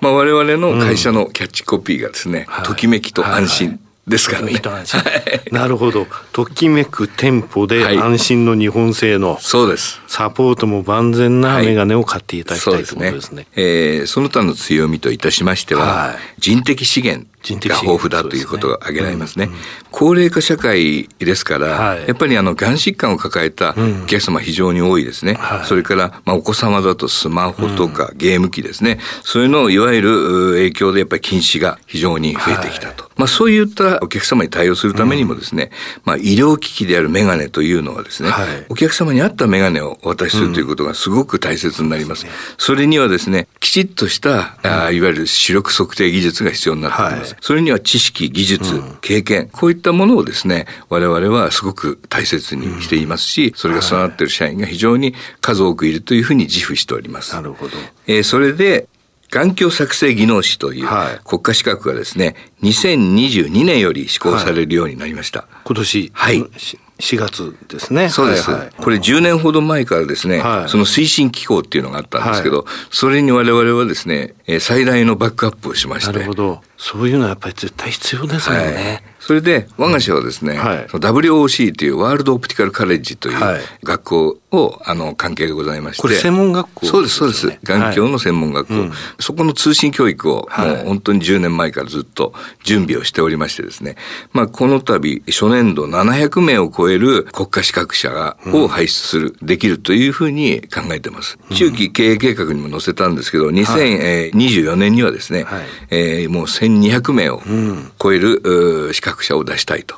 まあ我々の会社のキャッチコピーがですね、ときめきと安心。ですからね。なるほど。ときめく店舗で安心の日本製の、そうです。サポートも万全なメガネを買っていただきたい、はい、ということですね。えー、その他の強みといたしましては、はい、人的資源が豊富だということが挙げられますね。すねうんうん、高齢化社会ですから、はい、やっぱりあの、がん疾患を抱えたお客様非常に多いですね。うん、それから、まあ、お子様だとスマホとかゲーム機ですね。そういうのをいわゆる影響でやっぱり禁止が非常に増えてきたと。はい、まあ、そういったお客様に対応するためにもですね、まあ、医療機器であるメガネというのはですね、はい、お客様に合ったメガネをお渡しするということがすごく大切になります。それにはですね、きちっとした、あいわゆる視力測定技術が必要になってきます。それには知識識、技術、経験、こういったものをですね、我々はすごく大切にしていますし、それが備わっている社員が非常に数多くいるというふうに自負しております。なるほど。えー、それで、眼鏡作成技能士という国家資格がですね、2022年より施行されるようになりました。はい、今年。はい。4月ですね。そうです。はいはい、これ10年ほど前からですね、はい、その推進機構っていうのがあったんですけど、はい、それに我々はですね、最大のバックアップをしまして。なるほど。そういうのはやっぱり絶対必要ですよね。はい。それで我が社はですね、はい、WOC というワールドオプティカルカレッジとい。う学校を、あの関係でございまして。これ専門学校、ね、そうですそうです。眼鏡の専門学校、はいうん、そこの通信教育をもう本当に10年前からずっと準備をしておりましてですね。まあこの度初年度700名を超える国家資格者が、を輩出する、できるというふうに考えてます、中期経営計画にも載せたんですけど2024年にはですね、はい、えー、もう1200名を超える、資格学者を出したいと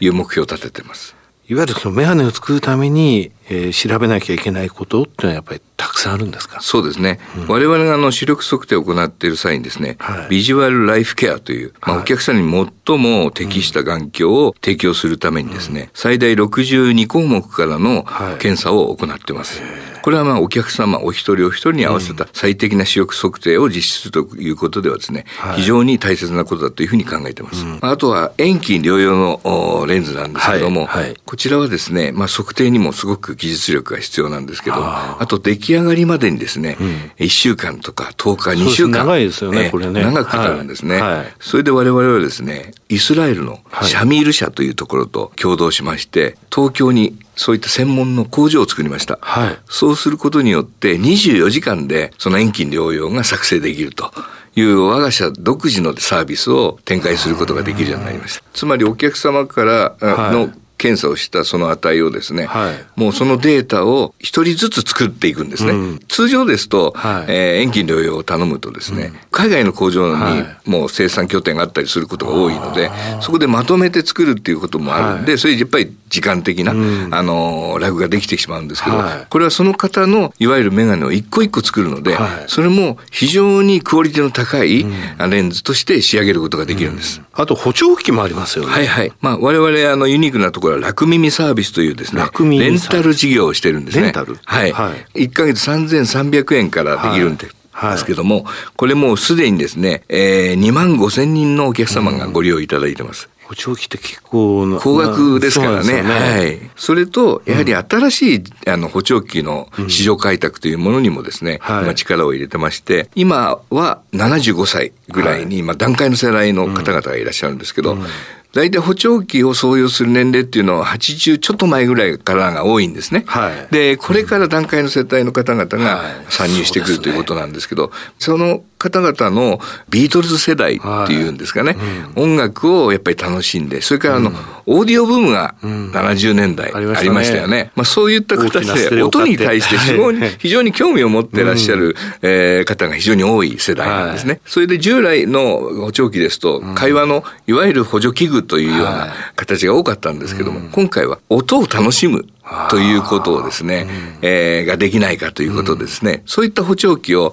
いう目標を立ててます。いわゆるそのメガネを作るために、えー、調べなきゃいけないことっていうのはやっぱりたくさんあるんですか？そうですね。うん、我々があの視力測定を行っている際にですね、はい、ビジュアルライフケアという、まあ、お客さんに最も適した眼鏡を提供するためにですね、うん、最大62項目からの検査を行っています。はいこれはまあお客様お一人お一人に合わせた最適な視力測定を実施するということではですね、非常に大切なことだというふうに考えています。あとは遠近療養のレンズなんですけども、こちらはですね、まあ測定にもすごく技術力が必要なんですけど、あと出来上がりまでにですね、1週間とか10日、2週間。長いですよね、これね。長くかかるんですね。それで我々はですね、イスラエルのシャミール社というところと共同しまして、東京にそういった専門の工場を作りました。はい、そうすることによって24時間でその遠近療養が作成できると。いう我が社独自のサービスを展開することができるようになりました。つまりお客様からの検査をしたその値をですね、はい、もうそのデータを一人ずつ作っていくんですね。うん、通常ですと、はい、えー、遠近療養を頼むとですね、うん、海外の工場にもう生産拠点があったりすることが多いので、そこでまとめて作るっていうこともあるんで、それやっぱり時間的な、うん、あの、ラグができてしまうんですけど、はい、これはその方のいわゆるメガネを一個一個作るので、はい、それも非常にクオリティの高いレンズとして仕上げることができるんです。あと補聴器もありますよね。はいはい。まあ我々あのユニークなところは楽耳サービスというですね、レンタル事業をしてるんですね。レンタル？はい。はい、1ヶ月3300円からできるんで。ですけども、これもうすでにですね、えー、2万5千人のお客様がご利用いただいてます。補聴器って結構高額ですからね。ねはい。それと、やはり新しい、あの補聴器の市場開拓というものにもですね、うん、今力を入れてまして、今は75歳ぐらいに、今段階の世代の方々がいらっしゃるんですけど、うん大体補聴器を創用する年齢っていうのは80ちょっと前ぐらいからが多いんですね。はい、で、これから段階の世帯の方々が参入してくるということなんですけど、その方々のビートルズ世代っていうんですかね、はい。うん、音楽をやっぱり楽しんで、それからあの、うん、オーディオブームが70年代ありましたよね。まあそういった形で音に対して非常に非常に興味を持ってらっしゃる、えー、方が非常に多い世代なんですね。はい、それで従来の補聴器ですと、会話のいわゆる補助器具というような形が多かったんですけども、今回は音を楽しむということをですね、えー、ができないかということですね、そういった補聴器を、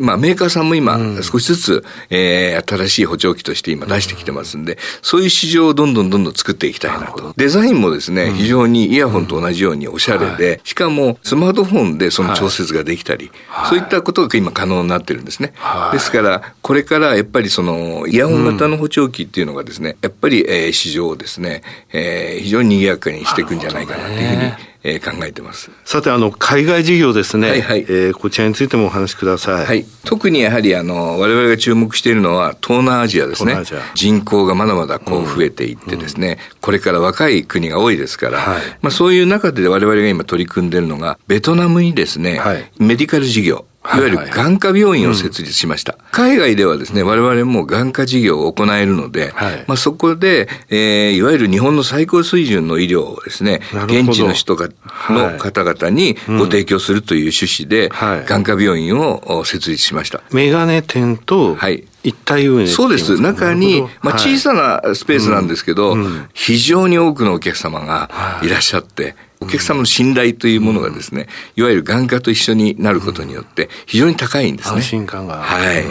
まあメーカーさんも今少しずつ、えー、新しい補聴器として今出してきてますんで、そういう市場をどんどんどんどん作っていきたいなと。デザインもですね、非常にイヤホンと同じようにおしゃれで、しかもスマートフォンでその調節ができたり、そういったことが今可能になってるんですね。ですから、これからやっぱりそのイヤホン型の補聴器っていうのがですね、やっぱり、えー、市場をですね、えー、非常に賑やかにしていくんじゃないかなというふうに、えー、考えてます。さて、あの、海外事業ですね。はいはい。えー、こちらについてもお話しください。はい。特にやはり、あの、我々が注目しているのは、東南アジアですね。人口がまだまだこう増えていってですね、うん、これから若い国が多いですから、はい、まあそういう中で我々が今取り組んでいるのが、ベトナムにですね、はい、メディカル事業、いわゆる眼科病院を設立しました。海外ではですね、我々も眼科事業を行えるので、はい、まあそこで、えー、いわゆる日本の最高水準の医療をですね、現地の人が、の方々にご提供するという趣旨で、はい、眼科病院を設立しました。メガネ店と、はい。一体運営そうです。中に、まあ、小さなスペースなんですけど、非常に多くのお客様がいらっしゃって、お客様の信頼というものがですね、いわゆる眼科と一緒になることによって非常に高いんですね。安心感が。はい。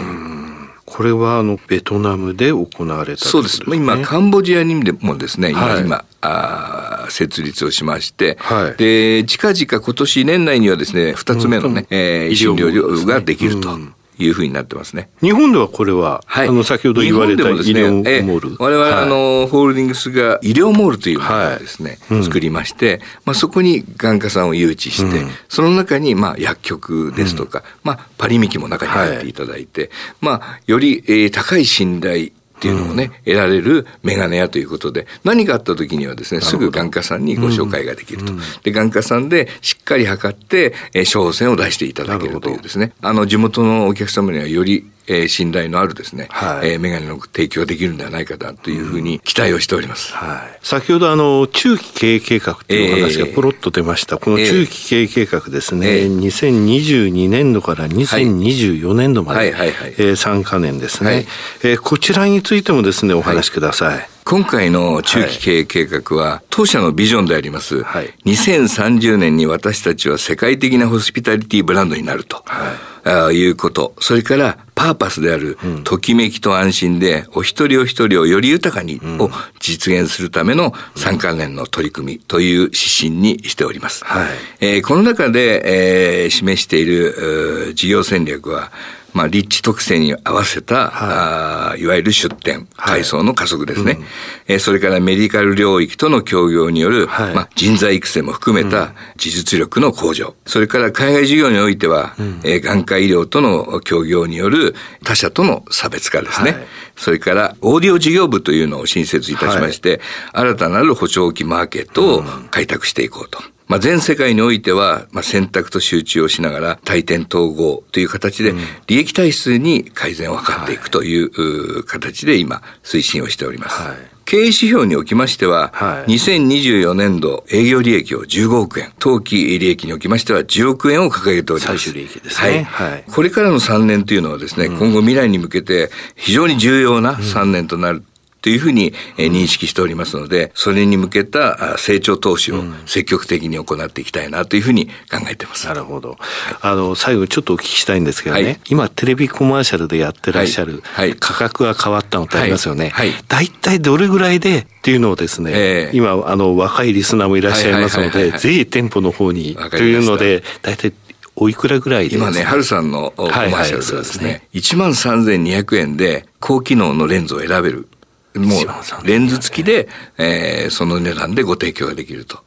これはあのベトナムで行われた、ね、そうです。今カンボジアにもですね、今、はい、今あ設立をしまして、はい、で近々今年年内にはですね二つ目のね、うん、えー、診療所ができると。うんいうふうになってますね。日本ではこれは、はい、あの先ほど言われた医療モール。我々、はい、あの、ホールディングスが医療モールというものをですね、はい、作りまして、まあそこに眼科さんを誘致して、うん、その中にまあ薬局ですとか、うん、まあパリミキも中に入っていただいて、まあより、えー、高い信頼っていうのをね、うん、得られるメガネ屋ということで、何かあった時にはですね、すぐ眼科さんにご紹介ができると。うん、で、眼科さんでしっかり測って、えー、処方箋を出していただけるというですね、あの、地元のお客様にはよりえー、信頼のあるですね、はい、えー、メガネの提供ができるんではないかなというふうに期待をしております。はい、先ほどあの、中期経営計画という話がポロッと出ました。えー、この中期経営計画ですね、えー、2022年度から2024年度まで、はい、えー、3か年ですね、はい、えー、こちらについてもですね、お話しください。はい。今回の中期経営計画は、当社のビジョンであります、はい、2030年に私たちは世界的なホスピタリティブランドになると。はい。あいうこと。それから、パーパスである、ときめきと安心で、お一人お一人をより豊かに、を実現するための3関連の取り組みという指針にしております。はい、えー、この中で、えー、示している、事業戦略は、まあ、立地特性に合わせた、はい、あいわゆる出店、改装の加速ですね、はいうん、えー、それからメディカル領域との協業による、はい、まあ、人材育成も含めた技術力の向上、うん、それから海外事業においては、うん、えー、眼科医療との協業による他社との差別化ですね、はい、それからオーディオ事業部というのを新設いたしまして、新たなる補聴器マーケットを開拓していこうと。まあ、全世界においては、まあ、選択と集中をしながら、対点統合という形で、利益体質に改善を図っていくという形で今、推進をしております。はい経営指標におきましては、はい、2024年度営業利益を15億円、当期利益におきましては10億円を掲げております。最終利益ですね。はい。はい、これからの3年というのはですね、うん、今後未来に向けて非常に重要な3年となるというふうに認識しておりますので、それに向けた成長投資を積極的に行っていきたいなというふうに考えてます。なるほど。あの、最後ちょっとお聞きしたいんですけどね、はい、今テレビコマーシャルでやってらっしゃる、価格が変わったのってありますよね。はい。大体どれぐらいでっていうのをですね、えー、今、あの、若いリスナーもいらっしゃいますので、ぜひ店舗の方にというので、大体おいくらぐらいで？今ね、春さんのコマーシャルではですね、はいはい、1万3200円で高機能のレンズを選べるもうレンズ付きで、えー、その値段でご提供ができると。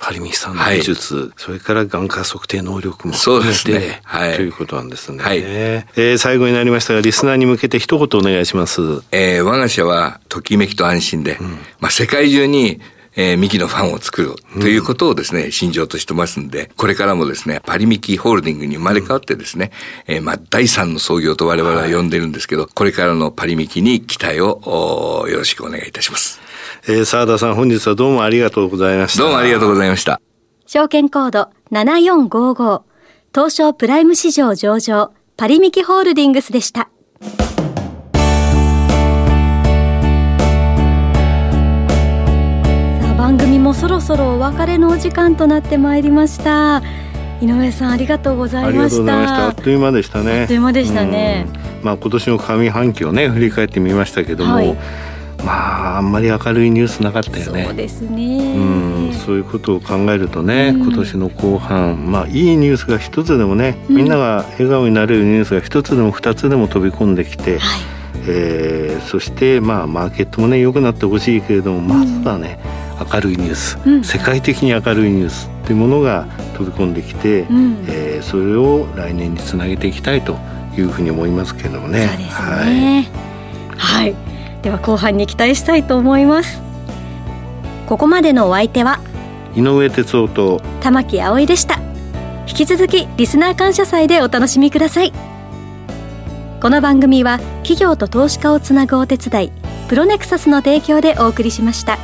パリミさんの技術、はい、それから眼科測定能力も含めて、ねはい、ということなんですね。はい、えー、最後になりましたが、リスナーに向けて一言お願いします。えー、我が社は、ときめきと安心で、うん、まあ、世界中にえー、ミキのファンを作るということをですね、信条としてますんで、これからもですね、パリミキホールディングに生まれ変わってですね、えー、まあ、第三の創業と我々は呼んでるんですけど、これからのパリミキに期待をよろしくお願いいたします。えー、沢田さん本日はどうもありがとうございました。どうもありがとうございました。証券コード7455東証プライム市場上場パリミキホールディングスでした。もそろそろお別れのお時間となってまいりました。井上さんありがとうございました。あっという間でしたね。あっという間でしたね、まあ今年の上半期をね振り返ってみましたけども、はい、まああんまり明るいニュースなかったよね。そうですね。うん。そういうことを考えるとね、今年の後半まあいいニュースが一つでもね、みんなが笑顔になれるニュースが一つでも二つでも飛び込んできて、はい。えー、そしてまあマーケットもね良くなってほしいけれどもまずはね、明るいニュース、うん、世界的に明るいニュースっていうものが飛び込んできて、うん、えー、それを来年につなげていきたいというふうに思いますけどもね。そうですねはい、はい、では後半に期待したいと思います。ここまでのお相手は井上哲夫と玉木葵でした。引き続きリスナー感謝祭でお楽しみください。この番組は企業と投資家をつなぐお手伝いプロネクサスの提供でお送りしました。